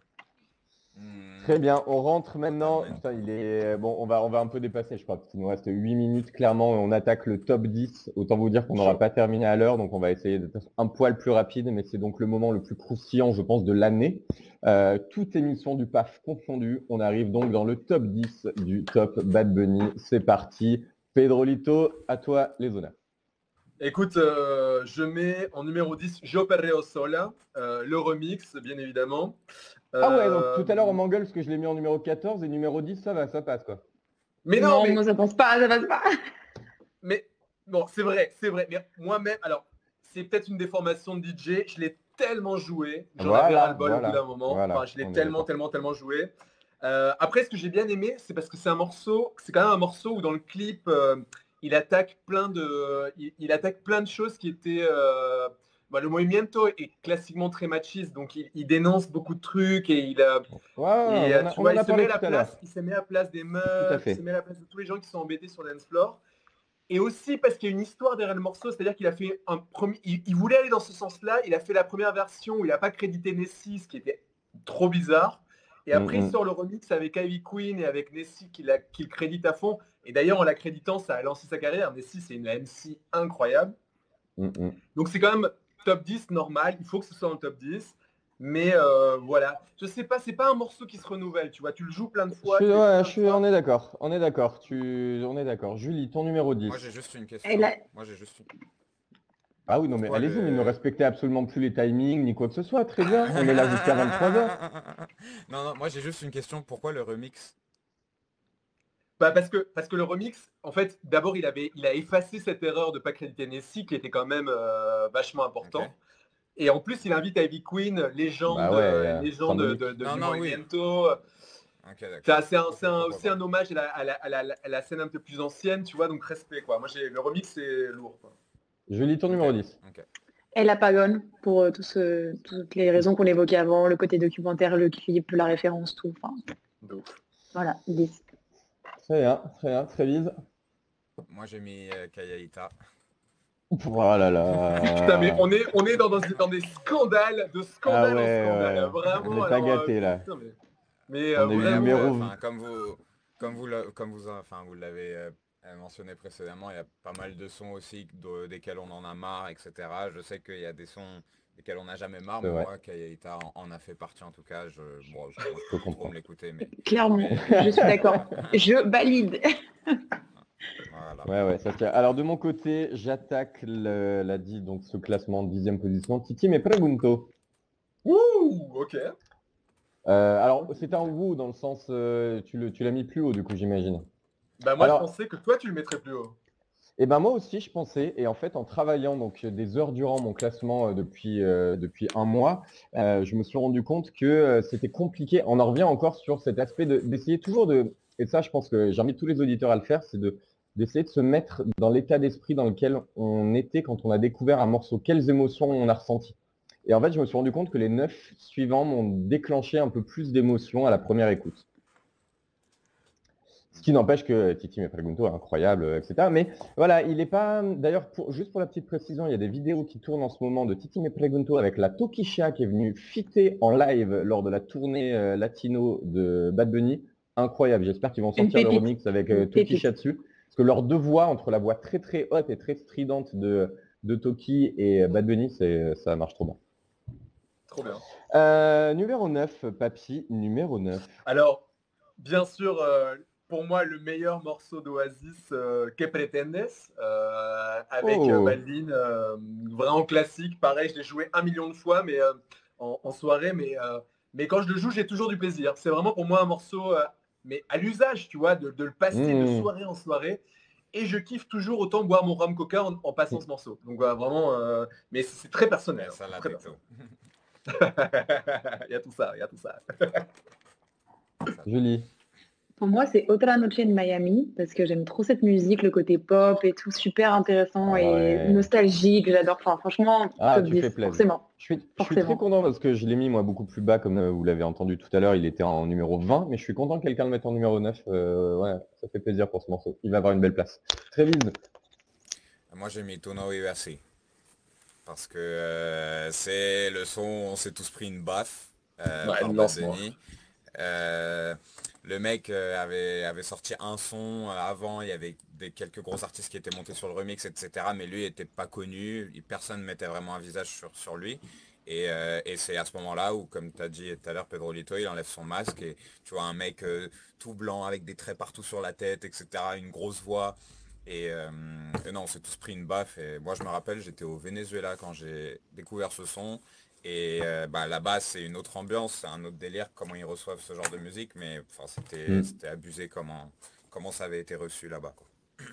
Hmm, Très bien, on rentre maintenant. Putain, il est bon, on va on va un peu dépasser, je crois, parce qu'il nous reste 8 minutes clairement et on attaque le top 10. Autant vous dire qu'on n'aura pas terminé à l'heure, donc on va essayer d'être un poil plus rapide, mais c'est donc le moment le plus croustillant, je pense, de l'année. Euh, toute émission du PAF confondue, on arrive donc dans le top 10 du top Bad Bunny. C'est parti. Pedrolito, à toi les honneurs. Écoute, euh, je mets en numéro 10 Yo Perreo Sola, euh, le remix, bien évidemment. Ah ouais, donc Euh, tout à l'heure on m'engueule parce que je l'ai mis en numéro 14 et numéro 10, ça va, ça passe quoi. Mais non, mais, moi ça passe pas, ça passe pas. mais bon, c'est vrai, c'est vrai. Mais moi-même, alors, c'est peut-être une déformation de DJ. Je l'ai tellement joué. J'en avais Voilà, ras-le-bol au voilà, bout d'un moment. voilà, Enfin, je l'ai tellement, tellement, tellement joué. Euh, après, ce que j'ai bien aimé, c'est parce que c'est un morceau, c'est quand même un morceau où dans le clip, euh, il attaque plein de, il, il attaque plein de choses qui étaient. euh, bah, le movimiento est classiquement très machiste, donc il, il dénonce beaucoup de trucs et il a, et, euh, a- tu on vois, en il a se met à la à place, il se met à la place des meufs, il se met à la place de tous les gens qui sont embêtés sur dance floor. Et aussi parce qu'il y a une histoire derrière le morceau, c'est-à-dire qu'il a fait un premier, il, il voulait aller dans ce sens-là, il a fait la première version où il n'a pas crédité Nessie, ce qui était trop bizarre. Et après, Mhm. il sort le remix avec Ivy Queen et avec Nessie qu'il crédite à fond. Et d'ailleurs, en l'accréditant, ça a lancé sa carrière. Nessie, c'est une MC incroyable. Mm, mm. Donc c'est quand même top 10 normal, il faut que ce soit en top 10. Mais euh, voilà, je sais pas, c'est pas un morceau qui se renouvelle, tu vois, tu le joues plein de Je fois. suis- ouais, je suis- fois. on est d'accord, on est d'accord, tu, on est d'accord. Julie, ton numéro 10. Moi j'ai juste une question. Moi j'ai juste une... Ah oui, non, mais allez-y, le- mais ne respectez absolument plus les timings ni quoi que ce soit. Très bien, on est là jusqu'à 23h. non, non, moi j'ai juste une question. Pourquoi le remix? Bah parce que parce que le remix, en fait, d'abord il avait il a effacé cette erreur de pas créditer Nessie qui était quand même euh, vachement important. Et en plus, il invite Ivy Queen, légende, Bah ouais, euh, légende de, de, de Non, non, oui. C'est un- aussi un hommage à la, à la- à la- à la scène un peu plus ancienne, tu vois, donc respect quoi. Moi, j'ai le remix, c'est lourd. Quoi. Julie, ton numéro 10. Ok. Et la pagone, pour euh, tout ce- toutes les raisons qu'on évoquait avant, le côté documentaire, le clip, la référence, tout. Enfin, voilà, 10. Très bien, très bien, très vise. Moi j'ai mis euh, Kayaïta. Oh là. Putain, mais on est, on est dans, dans, dans des scandales, de scandale Ah ouais, en scandale. ouais. Vraiment. On est pas alors, euh, gâtés, là. putain, mais mais, On euh, a eu vraiment, numéro- euh, Enfin, comme vous, comme vous, comme vous, enfin, vous l'avez euh, mentionné précédemment, il y a pas mal de sons aussi de- desquels on en a marre, etc. Je sais qu'il y a des sons desquels on n'a jamais marre, mais C'est moi, Kayaïta en, en a fait partie en tout cas. Je, bon, je, peux je peux trop comprendre. l'écouter, mais Clairement, je suis d'accord. Je valide. voilà. Ouais, ouais, ça tient. Alors de mon côté, j'attaque le- la dit donc ce classement dixième position. Titi mais pregunto. Ouh, ok. Euh, alors c'était un woo dans le sens, euh, tu le- tu l'as mis plus haut du coup j'imagine. Bah moi, Alors- je pensais que toi, tu le mettrais plus haut. Et ben moi aussi je pensais, et en fait en travaillant donc des heures durant mon classement euh, depuis, euh, depuis un mois, euh, je me suis rendu compte que euh, c'était compliqué. On en revient encore sur cet aspect de- d'essayer toujours de, et ça je pense que j'invite tous les auditeurs à le faire, c'est de d'essayer de se mettre dans l'état d'esprit dans lequel on était quand on a découvert un morceau, quelles émotions on a ressenties. Et en fait je me suis rendu compte que les neuf suivants m'ont déclenché un peu plus d'émotions à la première écoute. Ce qui n'empêche que Titi Me Pregunto est incroyable, euh, etc. Mais voilà, il n'est pas. D'ailleurs, pour- juste pour la petite précision, il y a des vidéos qui tournent en ce moment de Titi Me Pregunto avec la Tokisha qui est venue fitter en live lors de la tournée euh, latino de Bad Bunny. Incroyable. J'espère qu'ils vont sortir le remix avec euh. Tokisha dessus. Parce que leurs deux voix, entre la voix très très haute et très stridente de, de Toki et Bad Bunny, c'est- ça marche trop bien. Trop bien. Euh, numéro 9, Papy, numéro 9. Alors, bien sûr, euh, pour moi, le meilleur morceau d'Oasis, euh, Que Pretendes, euh, avec Oh. euh, euh, vraiment classique. Pareil, je l'ai joué un million de fois, mais euh, en, en soirée, mais, euh, mais quand je le joue, j'ai toujours du plaisir. C'est vraiment pour moi un morceau, euh, mais à l'usage, tu vois, de, de le passer de Mm. soirée en soirée. Et je kiffe toujours autant boire mon rhum coca en, en passant ce morceau. Donc vraiment, euh, mais c'est très personnel. Ça hein, l'a très il y a tout ça, il y a tout ça. Julie. Pour moi, c'est Otra Noche in Miami, parce que j'aime trop cette musique, le côté pop et tout, super intéressant Ah ouais. et nostalgique. J'adore. Enfin, franchement, Ah, top tu 10, fais plaisir. forcément. Je suis, je suis Forcément. très content parce que je l'ai mis moi beaucoup plus bas comme euh, vous l'avez entendu tout à l'heure, il était en numéro 20, mais je suis content que quelqu'un le mette en numéro 9. euh, ouais, ça fait plaisir pour ce morceau. Il va avoir une belle place. Très vite. Moi j'ai mis Vive Así. Parce que euh, c'est le son, on s'est tous pris une baffe euh, Ouais, par. Euh, le mec euh, avait, sorti un son avant, il y avait quelques gros artistes qui étaient montés sur le remix, etc. Mais lui n'était pas connu, personne ne mettait vraiment un visage sur, lui. Et, et c'est à ce moment-là où, comme tu as dit tout à l'heure, Pedro Lito, il enlève son masque et tu vois un mec tout blanc avec des traits partout sur la tête, etc. Une grosse voix. Et, non, on s'est tous pris une baffe. Et moi, je me rappelle, j'étais au Venezuela quand j'ai découvert ce son. Et bah, là-bas, c'est une autre ambiance, c'est un autre délire, comment ils reçoivent ce genre de musique. Mais mm. c'était abusé comment, comment ça avait été reçu là-bas.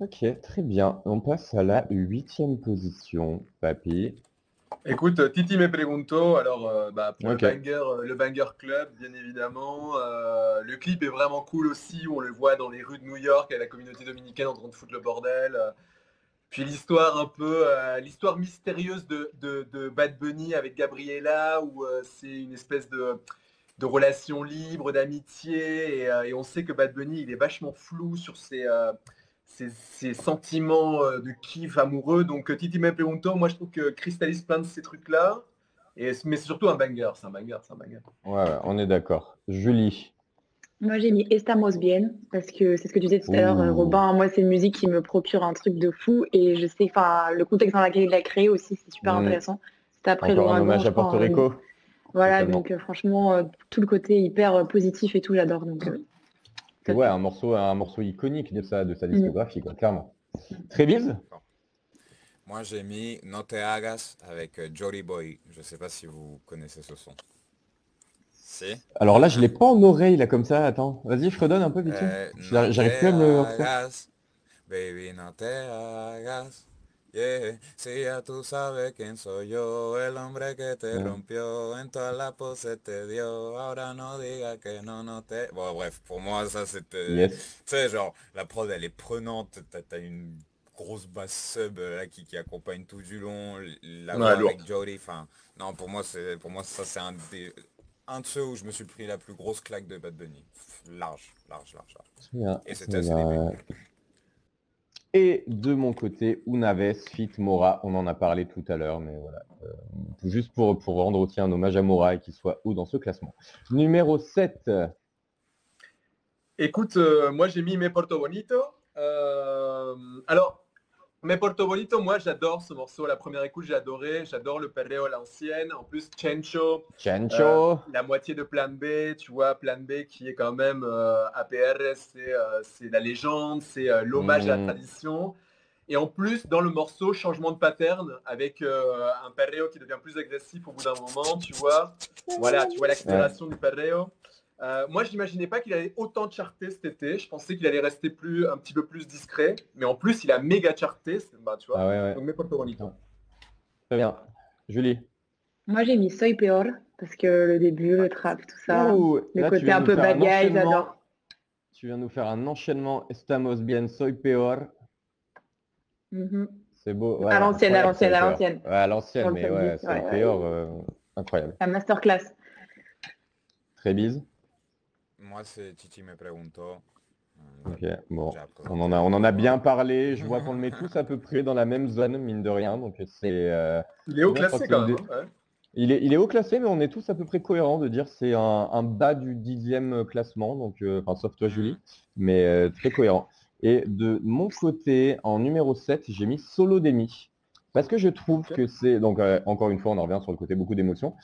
Ok, très bien. On passe à la huitième position, Papy. Écoute, euh, Titi me pregunto, alors euh, bah, pour le, banger, euh, le Banger Club, bien évidemment. le clip est vraiment cool aussi, on le voit dans les rues de New York, avec la communauté dominicaine en train de foutre le bordel. Puis l'histoire un peu, l'histoire mystérieuse de, Bad Bunny avec Gabriella, où c'est une espèce de, relation libre, d'amitié, et, et, on sait que Bad Bunny, il est vachement flou sur ses sentiments euh, de kiff amoureux. Donc euh, Titi Me Pregunto, moi je trouve que cristallise plein de ces trucs-là. Et, mais c'est surtout un banger, c'est un banger, c'est un banger. Ouais, on est d'accord. Julie Moi j'ai mis Estamos Bien, parce que c'est ce que tu disais tout à l'heure, euh, Robin. Moi c'est une musique qui me procure un truc de fou. Et je sais, enfin, le contexte dans lequel il l'a créé aussi, c'est super mmh. intéressant. C'est après Encore un hommage à Porto Rico. Voilà, donc franchement, tout le côté hyper positif et tout, j'adore. Donc, Ouais, un morceau, un morceau iconique de sa, de sa mm. discographie, quoi, clairement. Très bien. Moi, j'ai mis No Te Hagas avec euh, Jolly Boy. Je ne sais pas si vous connaissez ce son. Si Alors là, je l'ai pas en oreille, là, comme ça. Attends, vas-y, fredonne un peu, vite. Euh, J'arrive plus à me Baby, no te hagas. Yeah, si ya tú sabes quién soy yo, el hombre que te rompió, en todas las poses te dio, ahora no diga que non, non te... Bon bref, pour moi ça c'était... Tu sais genre, la prod elle est prenante, t'as une grosse basse sub là qui, qui, accompagne tout du long, la voix avec Jody, enfin... Non, pour moi, c'est pour moi ça c'est un des... Un de ceux où je me suis pris la plus grosse claque de Bad Bunny. Large, large, large, large. Et c'était assez et de mon côté, Unaves, Fit, Mora, on en a parlé tout à l'heure, mais voilà. Euh, juste pour, pour rendre aussi un hommage à Mora et qu'il soit haut dans ce classement. Numéro 7. Écoute, euh, moi j'ai mis Me Porto Bonito. Euh, alors, mais Porto Bonito, moi j'adore ce morceau. La première écoute, j'ai adoré. J'adore le perreo à l'ancienne. En plus, Chencho. Chencho. Euh, la moitié de Plan B, tu vois, Plan B qui est quand même euh, APR, euh, c'est la légende, c'est l'hommage à la mm. tradition. Et en plus, dans le morceau, changement de pattern avec un perreo qui devient plus agressif au bout d'un moment, tu vois. Voilà, tu vois l'accélération du perreo. Euh, moi, je n'imaginais pas qu'il allait autant charter cet été. Je pensais qu'il allait rester plus, un petit peu plus discret. Mais en plus, il a méga charté. Bah, tu vois. Ah ouais, Donc, Très bien. Julie Moi, j'ai mis Soy Peor parce que le début, le trap, tout ça. le côté un peu bagaille, j'adore. Tu viens nous faire un enchaînement Estamos bien Soy Peor. Mhm. C'est beau. à l'ancienne, à l'ancienne, à l'ancienne. à l'ancienne, mais ouais, Soy Peor, euh, incroyable. La masterclass. Très bise. Moi, c'est Titi me pregunto. Ok, bon, on en, a, on en a bien parlé. Je vois qu'on le met tous à peu près dans la même zone, mine de rien. Donc c'est. Euh, il est haut classé quand même. Hein, il, est, il est haut classé, mais on est tous à peu près cohérents de dire c'est un, bas du dixième classement. Donc, euh, enfin, sauf toi, Julie, mais euh, très cohérent. Et de mon côté, en numéro 7, j'ai mis Solo Demi. Parce que je trouve que c'est. Donc, encore une fois, on en revient sur le côté beaucoup d'émotions.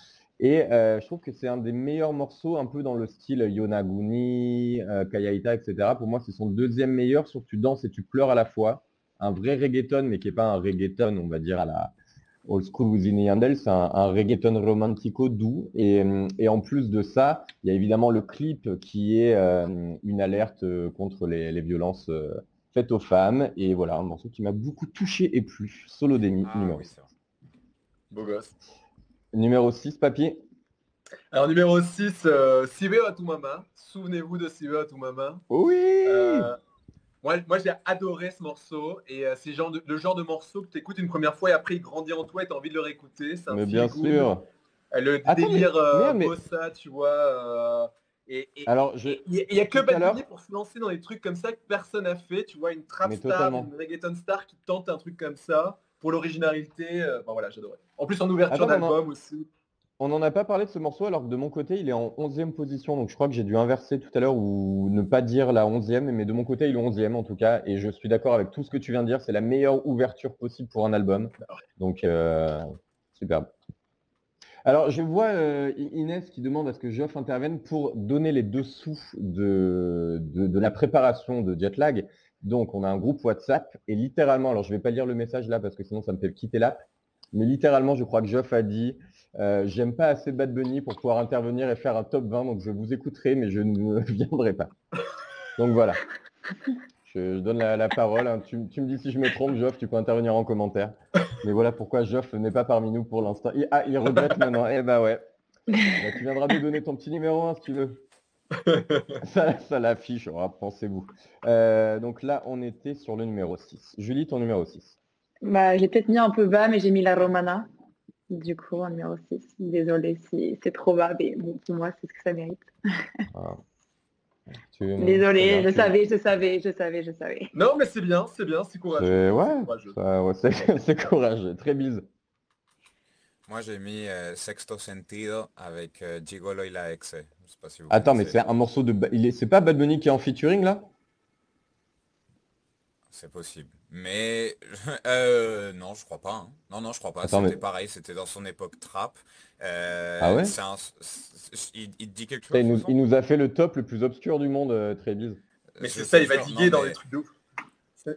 Et euh, je trouve que c'est un des meilleurs morceaux, un peu dans le style Yonaguni, euh, Kayaita, etc. Pour moi, c'est son deuxième meilleur, sur tu danses et tu pleures à la fois. Un vrai reggaeton, mais qui n'est pas un reggaeton, on va dire, à la old school Within Yandel. C'est un, reggaeton romantico doux. Et, en plus de ça, il y a évidemment le clip qui est euh, une alerte contre les, violences faites aux femmes. Et voilà, un morceau qui m'a beaucoup touché et plu. Solo Demi, ah numéro oui, Beau gosse. Numéro 6, papier. Alors numéro 6, euh, Sive Atumama. Souvenez-vous de Sive Atumama. Oui euh, Moi, moi j'ai adoré ce morceau et euh, c'est genre le genre de morceau que tu écoutes une première fois et après il grandit en toi et tu as envie de le réécouter. Mais bien sûr. Euh, le délire bossa, tu vois. et, Alors, il n'y a, que Bad pour se lancer dans des trucs comme ça que personne n'a fait. Tu vois, une trap star, une reggaeton star qui tente un truc comme ça pour l'originalité. voilà, j'adorais. En plus, en ouverture d'album aussi. On n'en a pas parlé de ce morceau alors que de mon côté il est en 11e position donc je crois que j'ai dû inverser tout à l'heure ou ne pas dire la 11e mais de mon côté il est 11e en tout cas et je suis d'accord avec tout ce que tu viens de dire c'est la meilleure ouverture possible pour un album donc euh, superbe. Alors je vois euh, Inès qui demande à ce que Geoff intervienne pour donner les dessous de, de, la préparation de Jetlag. Donc on a un groupe WhatsApp et littéralement alors je ne vais pas lire le message là parce que sinon ça me fait quitter l'app mais littéralement je crois que Geoff a dit euh, j'aime pas assez Bad Bunny pour pouvoir intervenir et faire un top 20, donc je vous écouterai, mais je ne viendrai pas. Donc voilà. Je, donne la, parole. Hein. Tu, me dis si je me trompe, Geoff, tu peux intervenir en commentaire. Mais voilà pourquoi Geoff n'est pas parmi nous pour l'instant. Ah, il regrette maintenant. Eh bah ouais. Bah, tu viendras nous donner ton petit numéro 1 si tu veux. ça, ça l'affiche, oh, pensez-vous. Euh, donc là, on était sur le numéro 6. Julie, ton numéro 6. Bah, je l'ai peut-être mis un peu bas, mais j'ai mis la Romana. Du coup, en numéro 6. Désolée si c'est trop bas, mais bon, pour moi, c'est ce que ça mérite. Ah. Désolée, je savais, je savais, je savais, je savais. Non, mais c'est bien, c'est bien, c'est courageux. Ouais, c'est courageux. Très bise. Moi, j'ai mis euh, Sexto Sentido avec euh, Gigolo y la Exe. Attends, mais c'est un morceau de... C'est pas Bad Bunny qui est en featuring, là? C'est possible. Mais euh, non, je crois pas. Hein. Non, non, je crois pas. C'était pareil, c'était dans son époque trap. Euh, ah ouais il, dit quelque chose. Il nous, a fait le top le plus obscur du monde, euh. Mais c'est ça, il va diguer dans les trucs de ouf.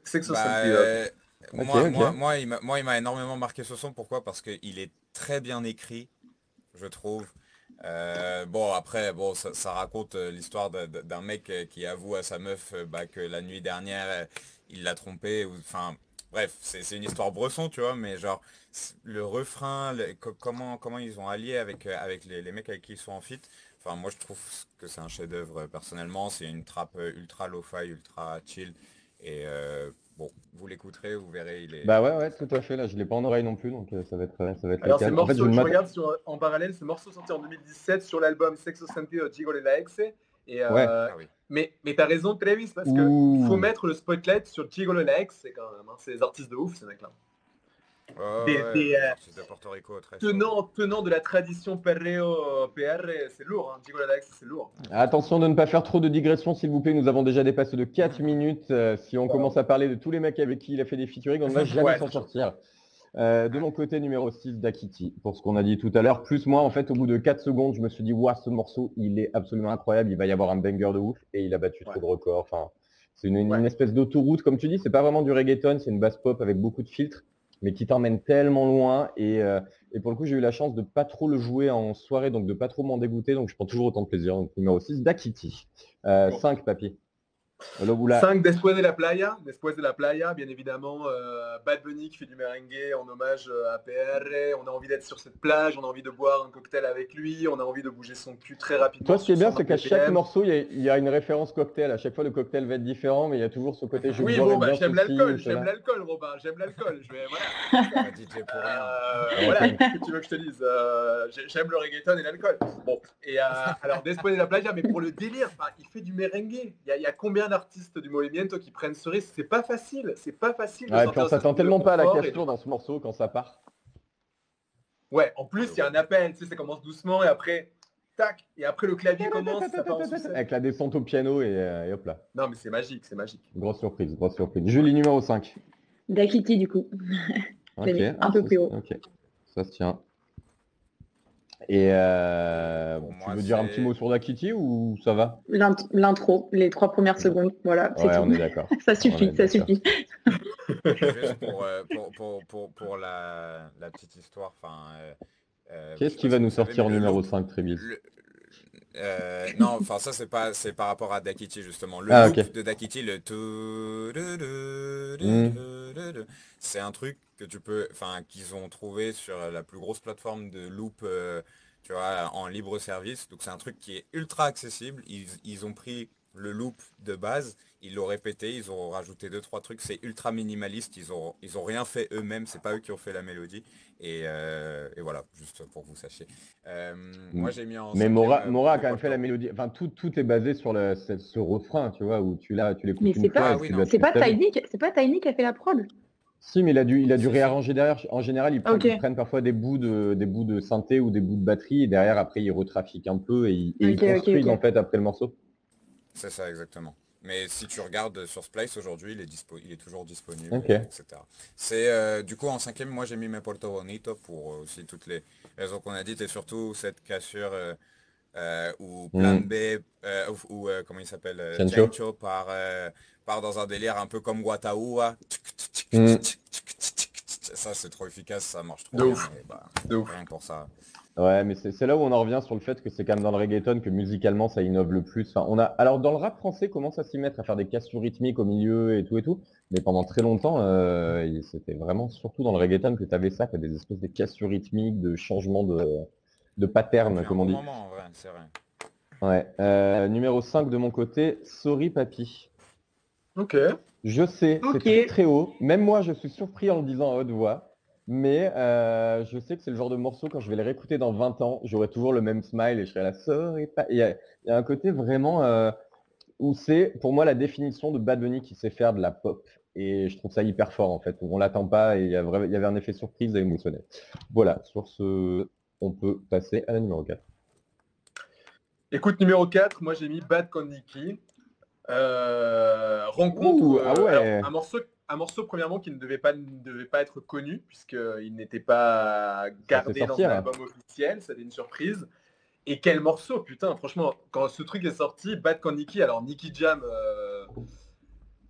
C'est que ça, bah, euh, moi, moi, moi, il m'a énormément marqué ce son. Pourquoi? Parce qu'il est très bien écrit, je trouve. bon après bon ça, raconte l'histoire d'un mec qui avoue à sa meuf bah, que la nuit dernière il l'a trompé, ou enfin, bref, c'est une histoire bresson, tu vois, mais genre, le refrain, comment, comment ils ont allié avec, euh, avec les, mecs avec qui ils sont en fit, enfin, moi je trouve que c'est un chef-d'œuvre personnellement, c'est une trappe euh, ultra lo-fi, ultra chill, et euh, bon, vous l'écouterez, vous verrez, il est... Bah ouais, ouais, tout à fait, là, je l'ai pas en oreille non plus, donc ça va être, ça va être Alors, c'est morceau, en, fait, je, regarde sur, en parallèle, ce morceau sorti en 2017 sur l'album Sexo Sentido Gigolo la Exe, et, ouais. Ah mais, mais tu as raison, Travis, parce qu'il faut mettre le spotlight sur Gigolo Lex, c'est quand même, hein, c'est des artistes de ouf, ces mecs-là. des, euh, tenants, tenant de la tradition perreo PR, c'est lourd, hein. C'est lourd. Attention de ne pas faire trop de digressions, s'il vous plaît. Nous avons déjà dépassé de 4 minutes. Euh, si on commence à parler de tous les mecs avec qui il a fait des featuring, on ne va jamais s'en sortir. Euh, de mon côté, numéro 6, Dakiti, pour ce qu'on a dit tout à l'heure. Plus moi, en fait, au bout de 4 secondes, je me suis dit, waouh, ce morceau, il est absolument incroyable, il va y avoir un banger de ouf, et il a battu trop de records. Enfin, c'est une, espèce d'autoroute, comme tu dis, c'est pas vraiment du reggaeton, c'est une basse pop avec beaucoup de filtres, mais qui t'emmène tellement loin. Et, euh, pour le coup, j'ai eu la chance de pas trop le jouer en soirée, donc de pas trop m'en dégoûter, donc je prends toujours autant de plaisir. Donc numéro 6, Dakiti. 5, euh, papy. 5 Después de la Playa, Después de la Playa, bien évidemment, euh, Bad Bunny qui fait du merengue en hommage euh, à PR, on a envie d'être sur cette plage, on a envie de boire un cocktail avec lui, on a envie de bouger son cul très rapidement. Toi, ce qui est bien, c'est qu'à chaque morceau, il y, a une référence cocktail, à chaque fois le cocktail va être différent, mais il y a toujours ce côté Oui, bon, bah, j'aime l'alcool, j'aime l'alcool, Robin, j'aime l'alcool, je vais, voilà. euh, voilà, que tu veux que je te dise, euh, j'aime le reggaeton et l'alcool. Bon, et alors Después de la Playa, mais pour le délire, il fait du merengue, il y, y a combien d'artistes du movimiento qui prennent ce risque. C'est pas facile, c'est pas facile. Ouais, on s'attend tellement pas à la question dans ce morceau quand ça part. Ouais, en plus, il y a un appel, tu sais, ça commence doucement et après, tac, et après le clavier commence. Avec la descente au piano euh, et, hop là. Non, mais c'est magique, c'est magique. Grosse surprise, grosse surprise. Julie numéro 5. Dakiti, du coup. un peu plus haut. Ok, ça se tient. Et euh, tu veux dire un petit mot sur Dakiti ou ça va? L'intro, les trois premières secondes, voilà. Ouais, on est d'accord. ça suffit, ça suffit. Juste pour, euh, pour, pour, pour la, la, petite histoire, enfin. Euh, Qu'est-ce qui va nous sortir en numéro 5 très vite non, enfin ça c'est pas c'est par rapport à Dakiti justement. Le ah, loop de Dakiti, le hmm. c'est un truc que tu peux, enfin qu'ils ont trouvé sur la plus grosse plateforme de loop tu vois, en libre service. Donc c'est un truc qui est ultra accessible. Ils, ont pris le loop de base, ils l'ont répété, ils ont rajouté deux trois trucs. C'est ultra minimaliste. Ils ont ils ont rien fait eux-mêmes. C'est pas eux qui ont fait la mélodie. Et, euh, voilà, juste pour que vous sachiez. Euh, moi j'ai mis en. Mais Mora, euh, Mora a quand même fait la mélodie. Enfin tout, tout est basé sur le, ce, refrain, tu vois, où tu l'as, tu l'écoutes. Mais c'est pas, ah c'est pas Tiny, c'est pas Tiny qui a fait la prod? Si, mais il a dû, il a dû réarranger derrière. En général, ils prennent, parfois des bouts, de, des bouts de synthé ou des bouts de batterie et derrière, après, ils retrafiquent un peu et, ils construisent en fait après le morceau. C'est ça, exactement. Mais si tu regardes sur Splice aujourd'hui, il, est il est toujours disponible, etc. C'est euh, du coup en cinquième, moi j'ai mis mes Porto Bonito pour euh, aussi toutes les raisons qu'on a dites et surtout cette cassure euh, ou mm. Plan B ou, comment il s'appelle Chencho par, part dans un délire un peu comme Wataua. Mm. Ça c'est trop efficace, ça marche trop bien. Bah, rien pour ça. Ouais, mais c'est là où on en revient sur le fait que c'est quand même dans le reggaeton que musicalement ça innove le plus. Enfin, on a, alors dans le rap français, commence à s'y mettre, à faire des cassures rythmiques au milieu et tout et tout? Mais pendant très longtemps, euh, c'était vraiment surtout dans le reggaeton que tu avais ça, que des espèces de cassures rythmiques, de changements de, de pattern, comme on dit. Moment, vrai, vrai. Ouais. Euh, numéro 5 de mon côté, Sorry Papy. Ok. Je sais, c'est très, très haut. Même moi, je suis surpris en le disant à haute voix. Mais euh, je sais que c'est le genre de morceau, quand je vais les réécouter dans 20 ans, j'aurai toujours le même smile et je serai la sœur et pas. Il y, a un côté vraiment euh, où c'est pour moi la définition de Bad Bunny qui sait faire de la pop. Et je trouve ça hyper fort en fait. On l'attend pas et il y, avait un effet surprise et émotionnel. Voilà, sur ce, on peut passer à la numéro 4. Écoute, numéro 4, moi j'ai mis Bad Kondiki. Euh, rencontre ah ouais. un morceau un morceau, premièrement, qui ne devait pas, ne devait pas être connu, puisqu'il n'était pas gardé dans un album officiel. C'était une surprise. Et quel morceau, putain, franchement, quand ce truc est sorti, Bad Nicky, alors Nicky Jam, euh,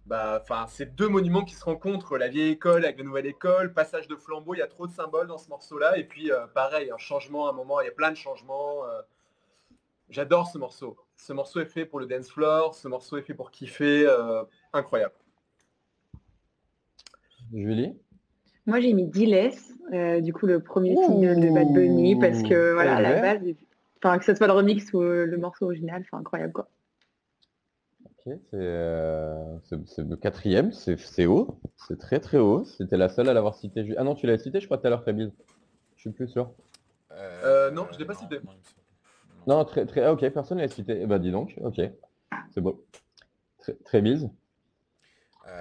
bah, enfin, c'est deux monuments qui se rencontrent, la vieille école avec la nouvelle école, passage de flambeau, il y a trop de symboles dans ce morceau-là, et puis euh, pareil, un changement, un moment, il y a plein de changements. Euh. J'adore ce morceau. Ce morceau est fait pour le dance floor, ce morceau est fait pour kiffer, incroyable. Julie? Moi, j'ai mis Diless, euh, du coup, le premier single de Bad Bunny, parce que, voilà, à la base, enfin, que ce soit le remix ou le morceau original, c'est incroyable, quoi. Ok, euh, c'est le quatrième, c'est haut, c'est très très haut. C'était la seule à l'avoir cité. Ah non, tu l'as cité, je crois, tout à l'heure, Fabien. Je suis plus sûr. Euh, non, je l'ai pas cité. Non, très, très, ah, ok, personne ne l'a cité. Eh ben, dis donc, ok, c'est beau. Très, très bise.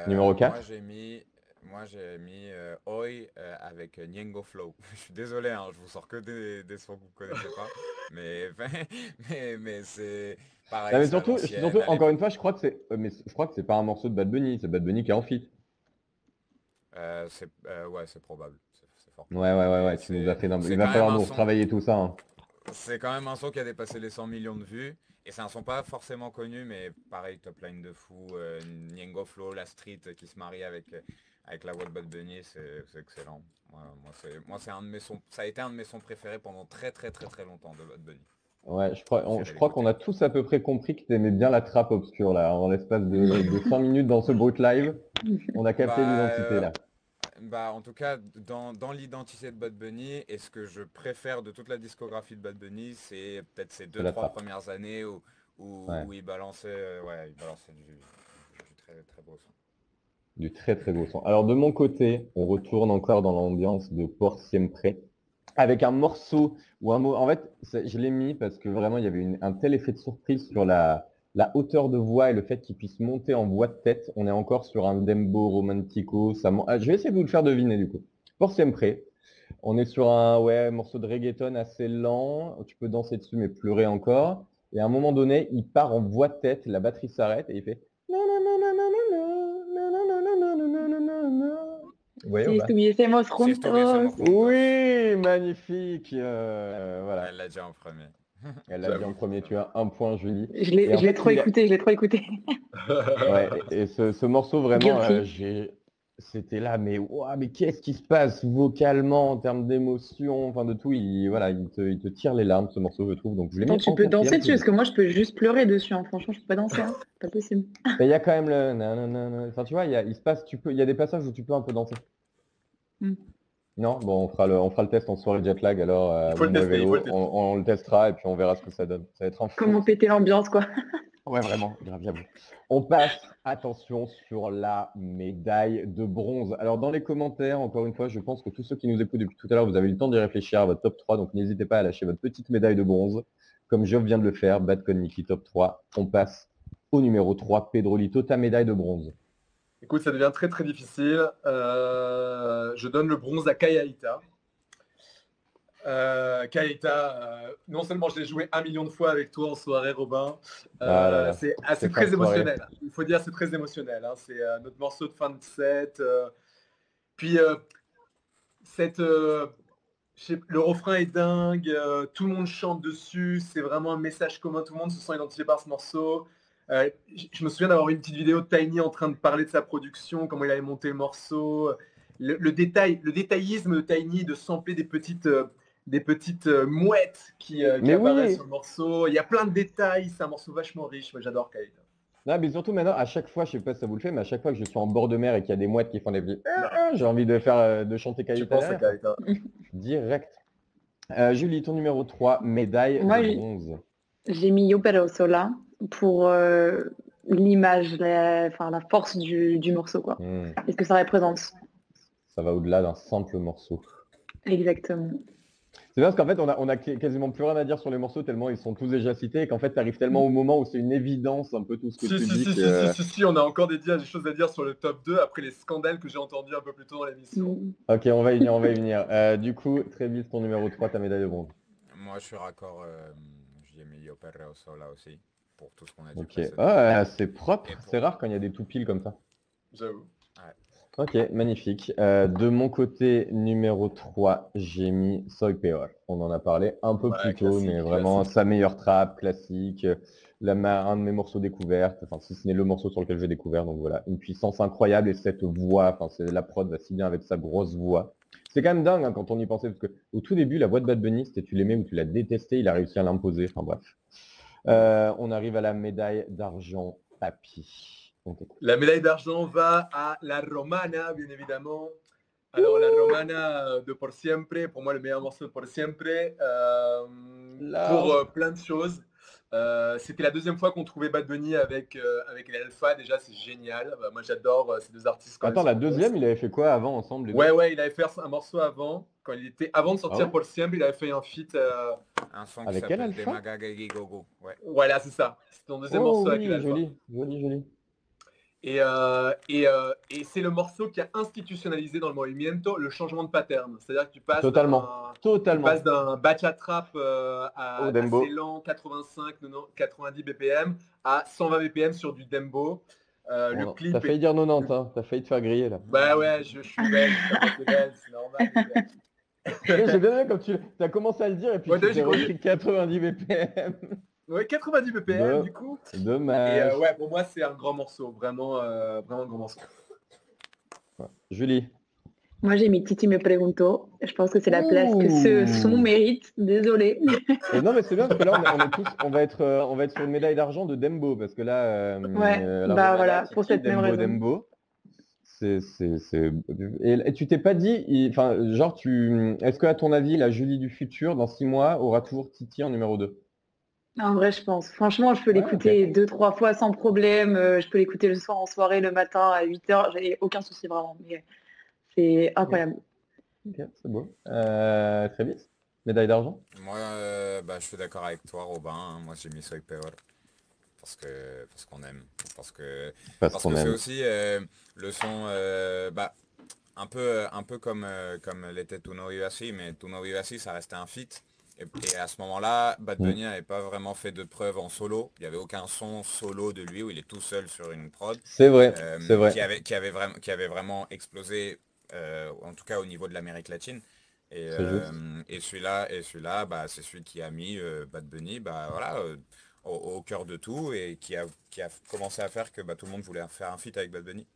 Numéro 4. Moi, j'ai mis moi, j'ai mis euh, Oi euh, avec Niengo Flow. je suis désolé, hein, je vous sors que des, des sons que vous ne connaissez pas. mais mais, mais c'est pareil. mais surtout, surtout encore une fois, je crois que c'est euh, mais je crois que c'est pas un morceau de Bad Bunny, c'est Bad Bunny qui est en fit. c'est ouais, c'est probable. C'est fort. Ouais, ouais, ouais, ouais. Tu nous as fait Il va falloir nous travailler tout ça. Hein. C'est quand même un son qui a dépassé les 100 millions de vues. Et c'est un son pas forcément connu, mais pareil, top line de fou. Niengo Flow, la street qui se marie avec avec la voix de Bad Bunny, c'est excellent. moi, c'est un de mes sons, ça a été un de mes sons préférés pendant très très très très longtemps de Bad Bunny. Ouais, je crois, je crois qu'on a tous à peu près compris que tu aimais bien la trappe obscure là, en l'espace de, de 5 minutes dans ce brut live. On a capté bah, l'identité là. Bah, en tout cas, dans, l'identité de Bad Bunny, et ce que je préfère de toute la discographie de Bad Bunny, c'est peut-être ces deux, trois premières années où, où, il balançait, euh, ouais, il balançait du, du très, très beau son. Du très très beau son. Alors de mon côté, on retourne encore dans l'ambiance de Port Siempre avec un morceau ou un mot. En fait, je l'ai mis parce que vraiment il y avait un tel effet de surprise sur la, la hauteur de voix et le fait qu'il puisse monter en voix de tête. On est encore sur un dembo romantico. Ça ah, je vais essayer de vous le faire deviner du coup. Port Siempre. On est sur un ouais, morceau de reggaeton assez lent. Tu peux danser dessus mais pleurer encore. Et à un moment donné, il part en voix de tête, la batterie s'arrête et il fait oui, Oui, magnifique. Euh, voilà. Elle l'a dit en premier. Elle l'a dit en premier. Tu as un point, Julie. Je l'ai trop écouté. Je l'ai trop écouté. ouais, et ce, ce morceau vraiment, euh, j'ai c'était là, mais mais qu'est-ce qui se passe vocalement en termes d'émotion, enfin de tout, il, voilà, il te, tire les larmes ce morceau, je trouve. Donc je tu peux danser dessus, parce que moi je peux juste pleurer dessus, hein. franchement, je peux pas danser, hein. pas possible. Il y a quand même le, enfin tu vois, il, il se passe, tu peux, il y a des passages où tu peux un peu danser. Hmm. Non, bon, on fera le, on fera le test en soirée jet lag, alors euh, on, le testera et puis on verra ce que ça donne. Ça va être Comment péter l'ambiance, quoi. Ouais, vraiment, grave, j'avoue. On passe, attention, sur la médaille de bronze. Alors, dans les commentaires, encore une fois, je pense que tous ceux qui nous écoutent depuis tout à l'heure, vous avez eu le temps d'y réfléchir à votre top 3, donc n'hésitez pas à lâcher votre petite médaille de bronze, comme je viens de le faire, Bad Nikki top 3. On passe au numéro 3, Pedrolito, ta médaille de bronze. Écoute, ça devient très très difficile. Euh, je donne le bronze à Kayaita. Euh, Kayaita, euh, non seulement je l'ai joué un million de fois avec toi en soirée, Robin, euh, Ah c'est c'est très soirée. émotionnel. Il faut dire c'est très émotionnel. hein. C'est notre morceau de fin de set. puis cette, le refrain est dingue, tout le monde chante dessus, c'est vraiment un message commun, tout le monde se sent identifié par ce morceau. Euh, je me souviens d'avoir une petite vidéo de Tiny en train de parler de sa production, comment il avait monté le morceau, le, le détail, le détaillisme de Tiny de sampler des petites, euh, des petites euh, mouettes qui, euh, qui Mais oui. apparaissent sur le morceau. Il y a plein de détails, c'est un morceau vachement riche. Moi, j'adore Khalid. Non, mais surtout maintenant, à chaque fois, je sais pas si ça vous le fait, mais à chaque fois que je suis en bord de mer et qu'il y a des mouettes qui font des petits, Ah, j'ai envie de faire, de chanter Kalita hein. Direct. Euh, Julie, ton numéro 3, médaille de bronze. J'ai mis Yo Pero Sola pour euh, l'image, la, enfin, la force du, du morceau, quoi. Hmm, Et ce que ça représente? ça va au-delà d'un simple morceau. Exactement. C'est bien parce qu'en fait, on a, on a qu- quasiment plus rien à dire sur les morceaux tellement ils sont tous déjà cités et qu'en fait, tu arrives tellement au moment où c'est une évidence un peu tout ce que Si, tu si, dis si, si, que- si, si, si, on a encore des, des choses à dire sur le top 2 après les scandales que j'ai entendus un peu plus tôt dans l'émission. Mm. Ok, on va y venir, on va y venir. Euh, du coup, très vite, ton numéro 3, ta médaille de bronze. Moi, je suis raccord. Euh, j'ai mis Yo Perreo Sola aussi, pour tout ce qu'on a dit. Ok. Ah, c'est propre. C'est rare quand il y a des tout piles comme ça. J'avoue. Ok, magnifique. Euh, de mon côté, numéro 3, j'ai mis Soy Peor. On en a parlé un peu Ouais, plus tôt, mais vraiment classique. sa meilleure trappe, classique. La, ma- un de mes morceaux découvertes, enfin si ce n'est le morceau sur lequel j'ai découvert, donc voilà, une puissance incroyable et cette voix, enfin c'est la prod va si bien avec sa grosse voix. C'est quand même dingue hein, quand on y pensait, parce que au tout début, la voix de Bad Bunny, c'était tu l'aimais ou tu la détestais, il a réussi à l'imposer, enfin bref. Euh, on arrive à la médaille d'argent papy. La médaille d'argent va à la Romana, bien évidemment. Alors, la Romana de Por Siempre, pour moi, le meilleur morceau de Por Siempre, euh, pour euh, plein de choses. Euh, C'était la deuxième fois qu'on trouvait Bad Bunny avec, euh, avec les Alpha. Déjà, c'est génial. Bah, moi, j'adore euh, ces deux artistes. quand Attends, la deuxième, il avait fait quoi avant ensemble les deux Ouais, ouais, il avait fait un morceau avant. Quand il était, avant de sortir Ah ouais Por Siempre, il avait fait un feat. euh, Un son qui Avec quel s'appelle Gigogo. Ouais. voilà, c'est ça. C'était son deuxième Oh morceau avec oui, les Alpha. joli, joli, joli. Et, euh, et, euh, et c'est le morceau qui a institutionnalisé dans le movimiento le changement de pattern. C'est-à-dire que tu passes Totalement. tu Totalement. passes d'un bachata trap euh, à dembo. assez lent, 85, 90, 90 BPM, à 120 BPM sur du dembo. Euh, le Bon, clip T'as failli est... dire 90, hein. t'as failli te faire griller là. Bah ouais, je, je suis belge, c'est normal. J'ai bien aimé quand tu as commencé à le dire et puis Ouais, tu j'ai t'es compris. repris 90 BPM. Ouais, 90 BPM du coup. Et Dommage. euh, ouais, pour moi c'est un grand morceau, vraiment, euh, vraiment un grand morceau. Julie. Moi, j'ai mis Titi me pregunto. Je pense que c'est la place que ce son mérite. Désolée. Euh, non mais c'est bien parce que là on, est- on est tous, on va être, euh, on va être sur une médaille d'argent de Dembo parce que là, euh, Ouais, euh, bah voilà, Titi, pour cette même Dembo, raison. Dembo. C'est, c'est, c'est... Et, et tu t'es pas dit, il- enfin, genre, tu, est-ce que à ton avis, la Julie du futur, dans six mois, aura toujours Titi en numéro 2 En vrai, je pense. Franchement, je peux Ouais, l'écouter deux, trois fois sans problème. Euh, Je peux l'écouter le soir en soirée, le matin à 8h. J'ai aucun souci vraiment. Mais c'est incroyable. Ok, c'est beau. Euh, très vite. Médaille d'argent? Moi, euh, bah, je suis d'accord avec toi, Robin. hein. Moi, j'ai mis Soy Peor. Parce que parce qu'on aime. Parce que Parce Parce qu'on que c'est aussi euh, le son, euh, bah, un peu, un peu comme, euh, comme l'était Tuno Vivasi, mais Tuno Vivasi, ça restait un feat. Et, à ce moment-là, Bad Mm. Bunny n'avait pas vraiment fait de preuve en solo. Il n'y avait aucun son solo de lui où il est tout seul sur une prod. C'est vrai, euh, c'est vrai. Qui avait, qui, avait vraiment, qui avait vraiment explosé, euh, en tout cas au niveau de l'Amérique latine. Et, euh, et celui-là, et celui-là, bah, c'est celui qui a mis Bad Bunny, bah voilà, au, au cœur de tout et qui a, qui a commencé à faire que bah, tout le monde voulait faire un feat avec Bad Bunny.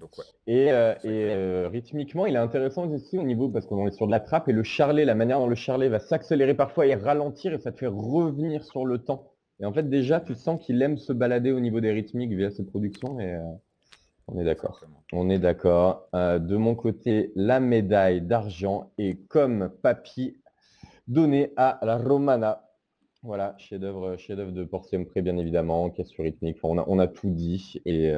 Donc ouais. Et, euh, et euh, rythmiquement, il est intéressant aussi au niveau, parce qu'on est sur de la trappe, et le charlet, la manière dont le charlet va s'accélérer parfois et ralentir, et ça te fait revenir sur le temps. Et en fait, déjà, tu sens qu'il aime se balader au niveau des rythmiques via ses productions, et euh, on est d'accord. On est d'accord. De mon côté, la médaille d'argent est comme papy donnée à la Romana. Voilà, chef-d'œuvre chef de Por Siempre, bien évidemment, question rythmique. Enfin, on, a, on a tout dit. Et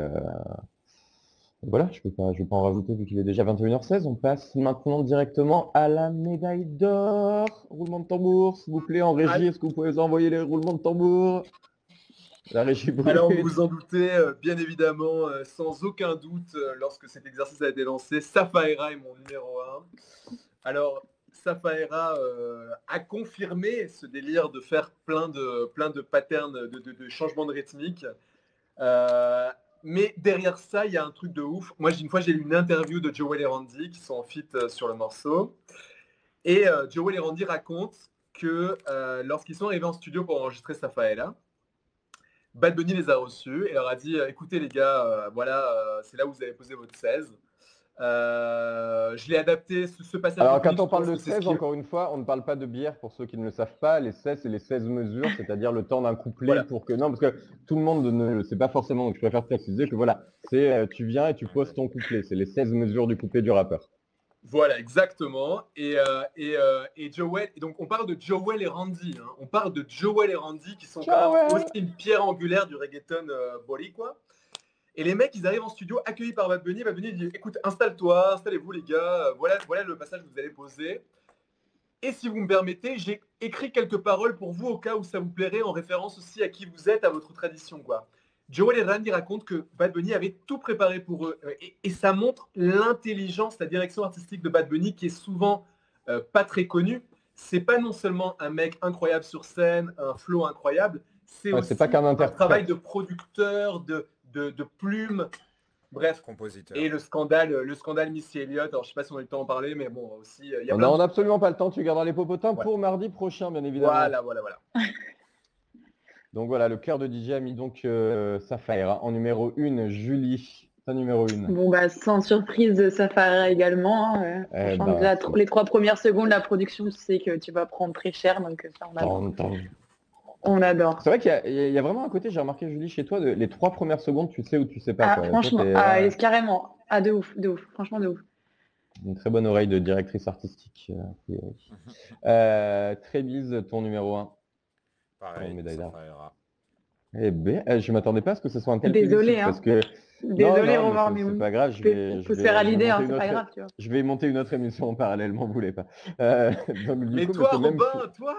voilà, je ne vais, pas en rajouter vu qu'il est déjà 21h16. On passe maintenant directement à la médaille d'or. Roulement de tambour, s'il vous plaît, en régie. Est-ce que vous pouvez envoyer les roulements de tambour? La régie brute. Alors vous vous en doutez, euh, bien évidemment, euh, sans aucun doute, euh, lorsque cet exercice a été lancé, Safaera est mon numéro 1. Alors, Safaera euh, a confirmé ce délire de faire plein de, plein de patterns de, de, de changements de rythmique. Euh, mais derrière ça, il y a un truc de ouf. Moi, une fois, j'ai lu une interview de Joel et Randy qui sont en fit euh, sur le morceau. Et euh, Joel et Randy racontent que euh, lorsqu'ils sont arrivés en studio pour enregistrer Safaela, Bad Bunny les a reçus et leur a dit euh, écoutez les gars, voilà, c'est là où vous avez posé votre 16. Euh, je l'ai adapté ce, ce passage. Alors, quand on parle de que c'est 16, ce qui- encore une fois, on ne parle pas de bière pour ceux qui ne le savent pas. Les 16, c'est les 16 mesures, c'est-à-dire le temps d'un couplet Voilà. pour que. Non, parce que tout le monde ne le sait pas forcément, donc je préfère préciser que voilà, c'est euh, tu viens et tu poses ton couplet. C'est les 16 mesures du couplet du rappeur. Voilà, exactement. Et, euh, et, et Joel, et donc on parle de Joel et Randy. hein. On parle de Joel et Randy qui sont quand même aussi une pierre angulaire du reggaeton euh, boricua. Et les mecs, ils arrivent en studio accueillis par Bad Bunny. Bad Bunny dit écoute, installe-toi, installez-vous les gars. Euh, Voilà, voilà le passage que vous allez poser. Et si vous me permettez, j'ai écrit quelques paroles pour vous au cas où ça vous plairait, en référence aussi à qui vous êtes, à votre tradition, quoi. Joel et Randy racontent que Bad Bunny avait tout préparé pour eux. Euh, Et, et ça montre l'intelligence, la direction artistique de Bad Bunny qui est souvent euh, pas très connue. C'est pas non seulement un mec incroyable sur scène, un flow incroyable, c'est aussi pas un travail de producteur, de, de, de plume. Bref, Compositeur. et le scandale, le scandale Missy Elliott, alors je sais pas si on a eu le temps d'en parler, mais bon, aussi, euh, il y a On n'a de- absolument pas le temps, tu garderas les popotins Ouais. pour mardi prochain, bien évidemment. Voilà, voilà, voilà. Donc voilà, le cœur de DJ a mis donc euh, Safaira en numéro 1, Julie, ta numéro 1. Bon, bah, sans surprise, Safari également. hein, euh. Eh ben, tr- les trois premières secondes, la production, tu sais que tu vas prendre très cher, donc ça, on adore. Tan, tan. On adore. C'est vrai qu'il y a- y, vraiment un côté, j'ai remarqué Julie, chez toi, de- les trois premières secondes, tu sais ou tu sais pas. Ah, quoi. Franchement, ah, euh, carrément. Ah, de ouf, de ouf. Franchement, de ouf. Une très bonne oreille de directrice artistique. euh, priori. Euh, Trébise, ton numéro 1. Pareil. Eh ben, euh, je m'attendais pas à ce que ce soit un tel félicite, hein. parce que Désolé, non, non, Romain, mais mais c'est pas grave, je vais, je à l'idée, hein, monter c'est une pas autre- grave, tu vois. Je vais monter une autre émission en parallèle, m'en voulez pas. Euh, donc, du Mais coup, toi, même- Robin, toi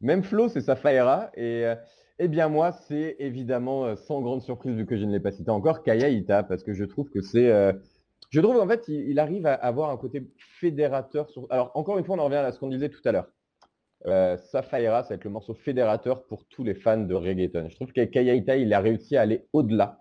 Même flow, c'est Safaera. Et euh, eh bien moi, c'est évidemment, euh, sans grande surprise, vu que je ne l'ai pas cité encore, Kaya Ita, parce que je trouve que c'est... euh, je trouve en fait, il, arrive à avoir un côté fédérateur. Alors, encore une fois, on en revient à ce qu'on disait tout à l'heure. Euh, ça va être le morceau fédérateur pour tous les fans de reggaeton. Je trouve qu'avec Kaya Ita, il a réussi à aller au-delà,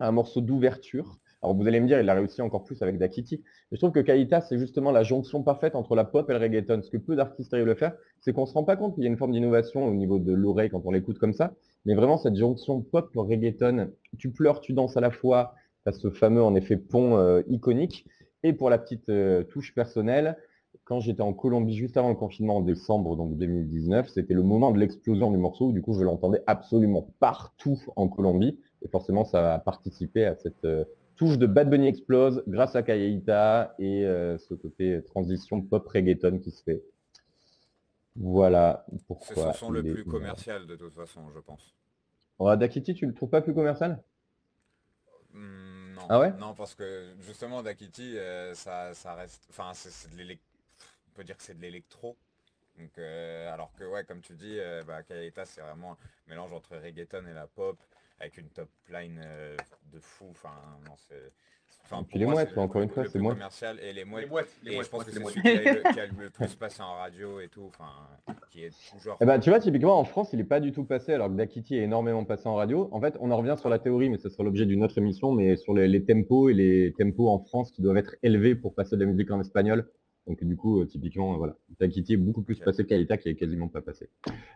un morceau d'ouverture. Alors, vous allez me dire, il a réussi encore plus avec Dakiti. Mais je trouve que Kaita, c'est justement la jonction parfaite entre la pop et le reggaeton. Ce que peu d'artistes arrivent à faire, c'est qu'on se rend pas compte qu'il y a une forme d'innovation au niveau de l'oreille quand on l'écoute comme ça. Mais vraiment, cette jonction pop-reggaeton, tu pleures, tu danses à la fois, tu as ce fameux, en effet, pont euh, iconique. Et pour la petite euh, touche personnelle, quand j'étais en Colombie juste avant le confinement en décembre donc 2019, c'était le moment de l'explosion du morceau. Du coup, je l'entendais absolument partout en Colombie. Et forcément, ça a participé à cette euh, touche de Bad Bunny explose grâce à Kayaita et euh, ce côté transition pop reggaeton qui se fait. Voilà C'est pourquoi. son son le est plus commercial de toute façon, je pense. Oh, Dakiti, tu le trouves pas plus commercial? Hmm, non. Ah ouais? Non, parce que justement, Dakiti, euh, ça, ça reste. Enfin, c'est c'est de l'électro. On peut dire que c'est de l'électro. Donc, euh, alors que, ouais, comme tu dis, bah, Kayaita, c'est vraiment un mélange entre reggaeton et la pop, avec une top line euh, de fou. Enfin, non, c'est. Enfin, Et puis les moi, mouettes, encore une fois, c'est mouettes. commercial et les mouettes. Les mouettes, les Et mouettes, je pense moi, que c'est celui qui a, le, qui a le plus passé en radio et tout, enfin, qui est toujours. Eh ben, tu vois, typiquement en France, il n'est pas du tout passé, alors que Dakiti est énormément passé en radio. En fait, on en revient sur la théorie, mais ce sera l'objet d'une autre émission, mais sur les, les tempos et les tempos en France qui doivent être élevés pour passer de la musique en espagnol. Donc du coup, euh, typiquement, euh, voilà, Dakiti est beaucoup plus passé qu'Aïta qui est quasiment pas passé.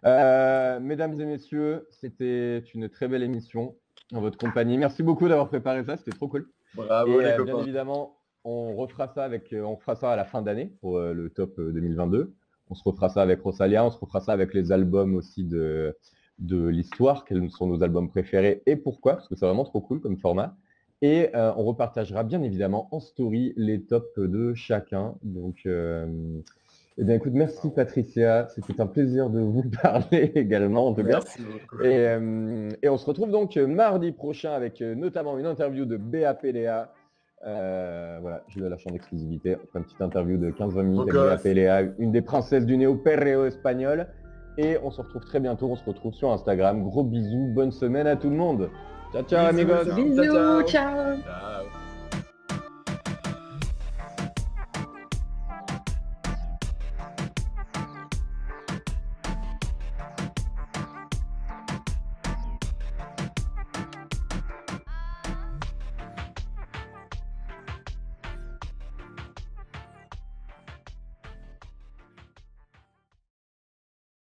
Euh, mesdames et messieurs, c'était une très belle émission en votre compagnie. Merci beaucoup d'avoir préparé ça, c'était trop cool. Bravo Et les euh, bien copains. évidemment, on refera ça avec, on fera ça à la fin d'année pour le top euh, 2022. On se refera ça avec Rosalia, on se refera ça avec les albums aussi de, de l'histoire, quels sont nos albums préférés et pourquoi, parce que c'est vraiment trop cool comme format. Et euh, on repartagera bien évidemment en story les tops de chacun. Donc, euh, eh bien écoute, merci Patricia, c'était un plaisir de vous parler également en tout cas. Merci beaucoup. Et, euh, et on se retrouve donc euh, mardi prochain avec notamment une interview de. Euh, voilà, je la lâche en exclusivité. On fera une petite interview de 15-20 minutes avec. BAPLA, une des princesses du néo-perreo espagnol. Et on se retrouve très bientôt. On se retrouve sur Instagram. Gros bisous. Bonne semaine à tout le monde. Ciao, ciao, Bisous, amigos. ciao. Bisous, ciao. ciao. Ciao.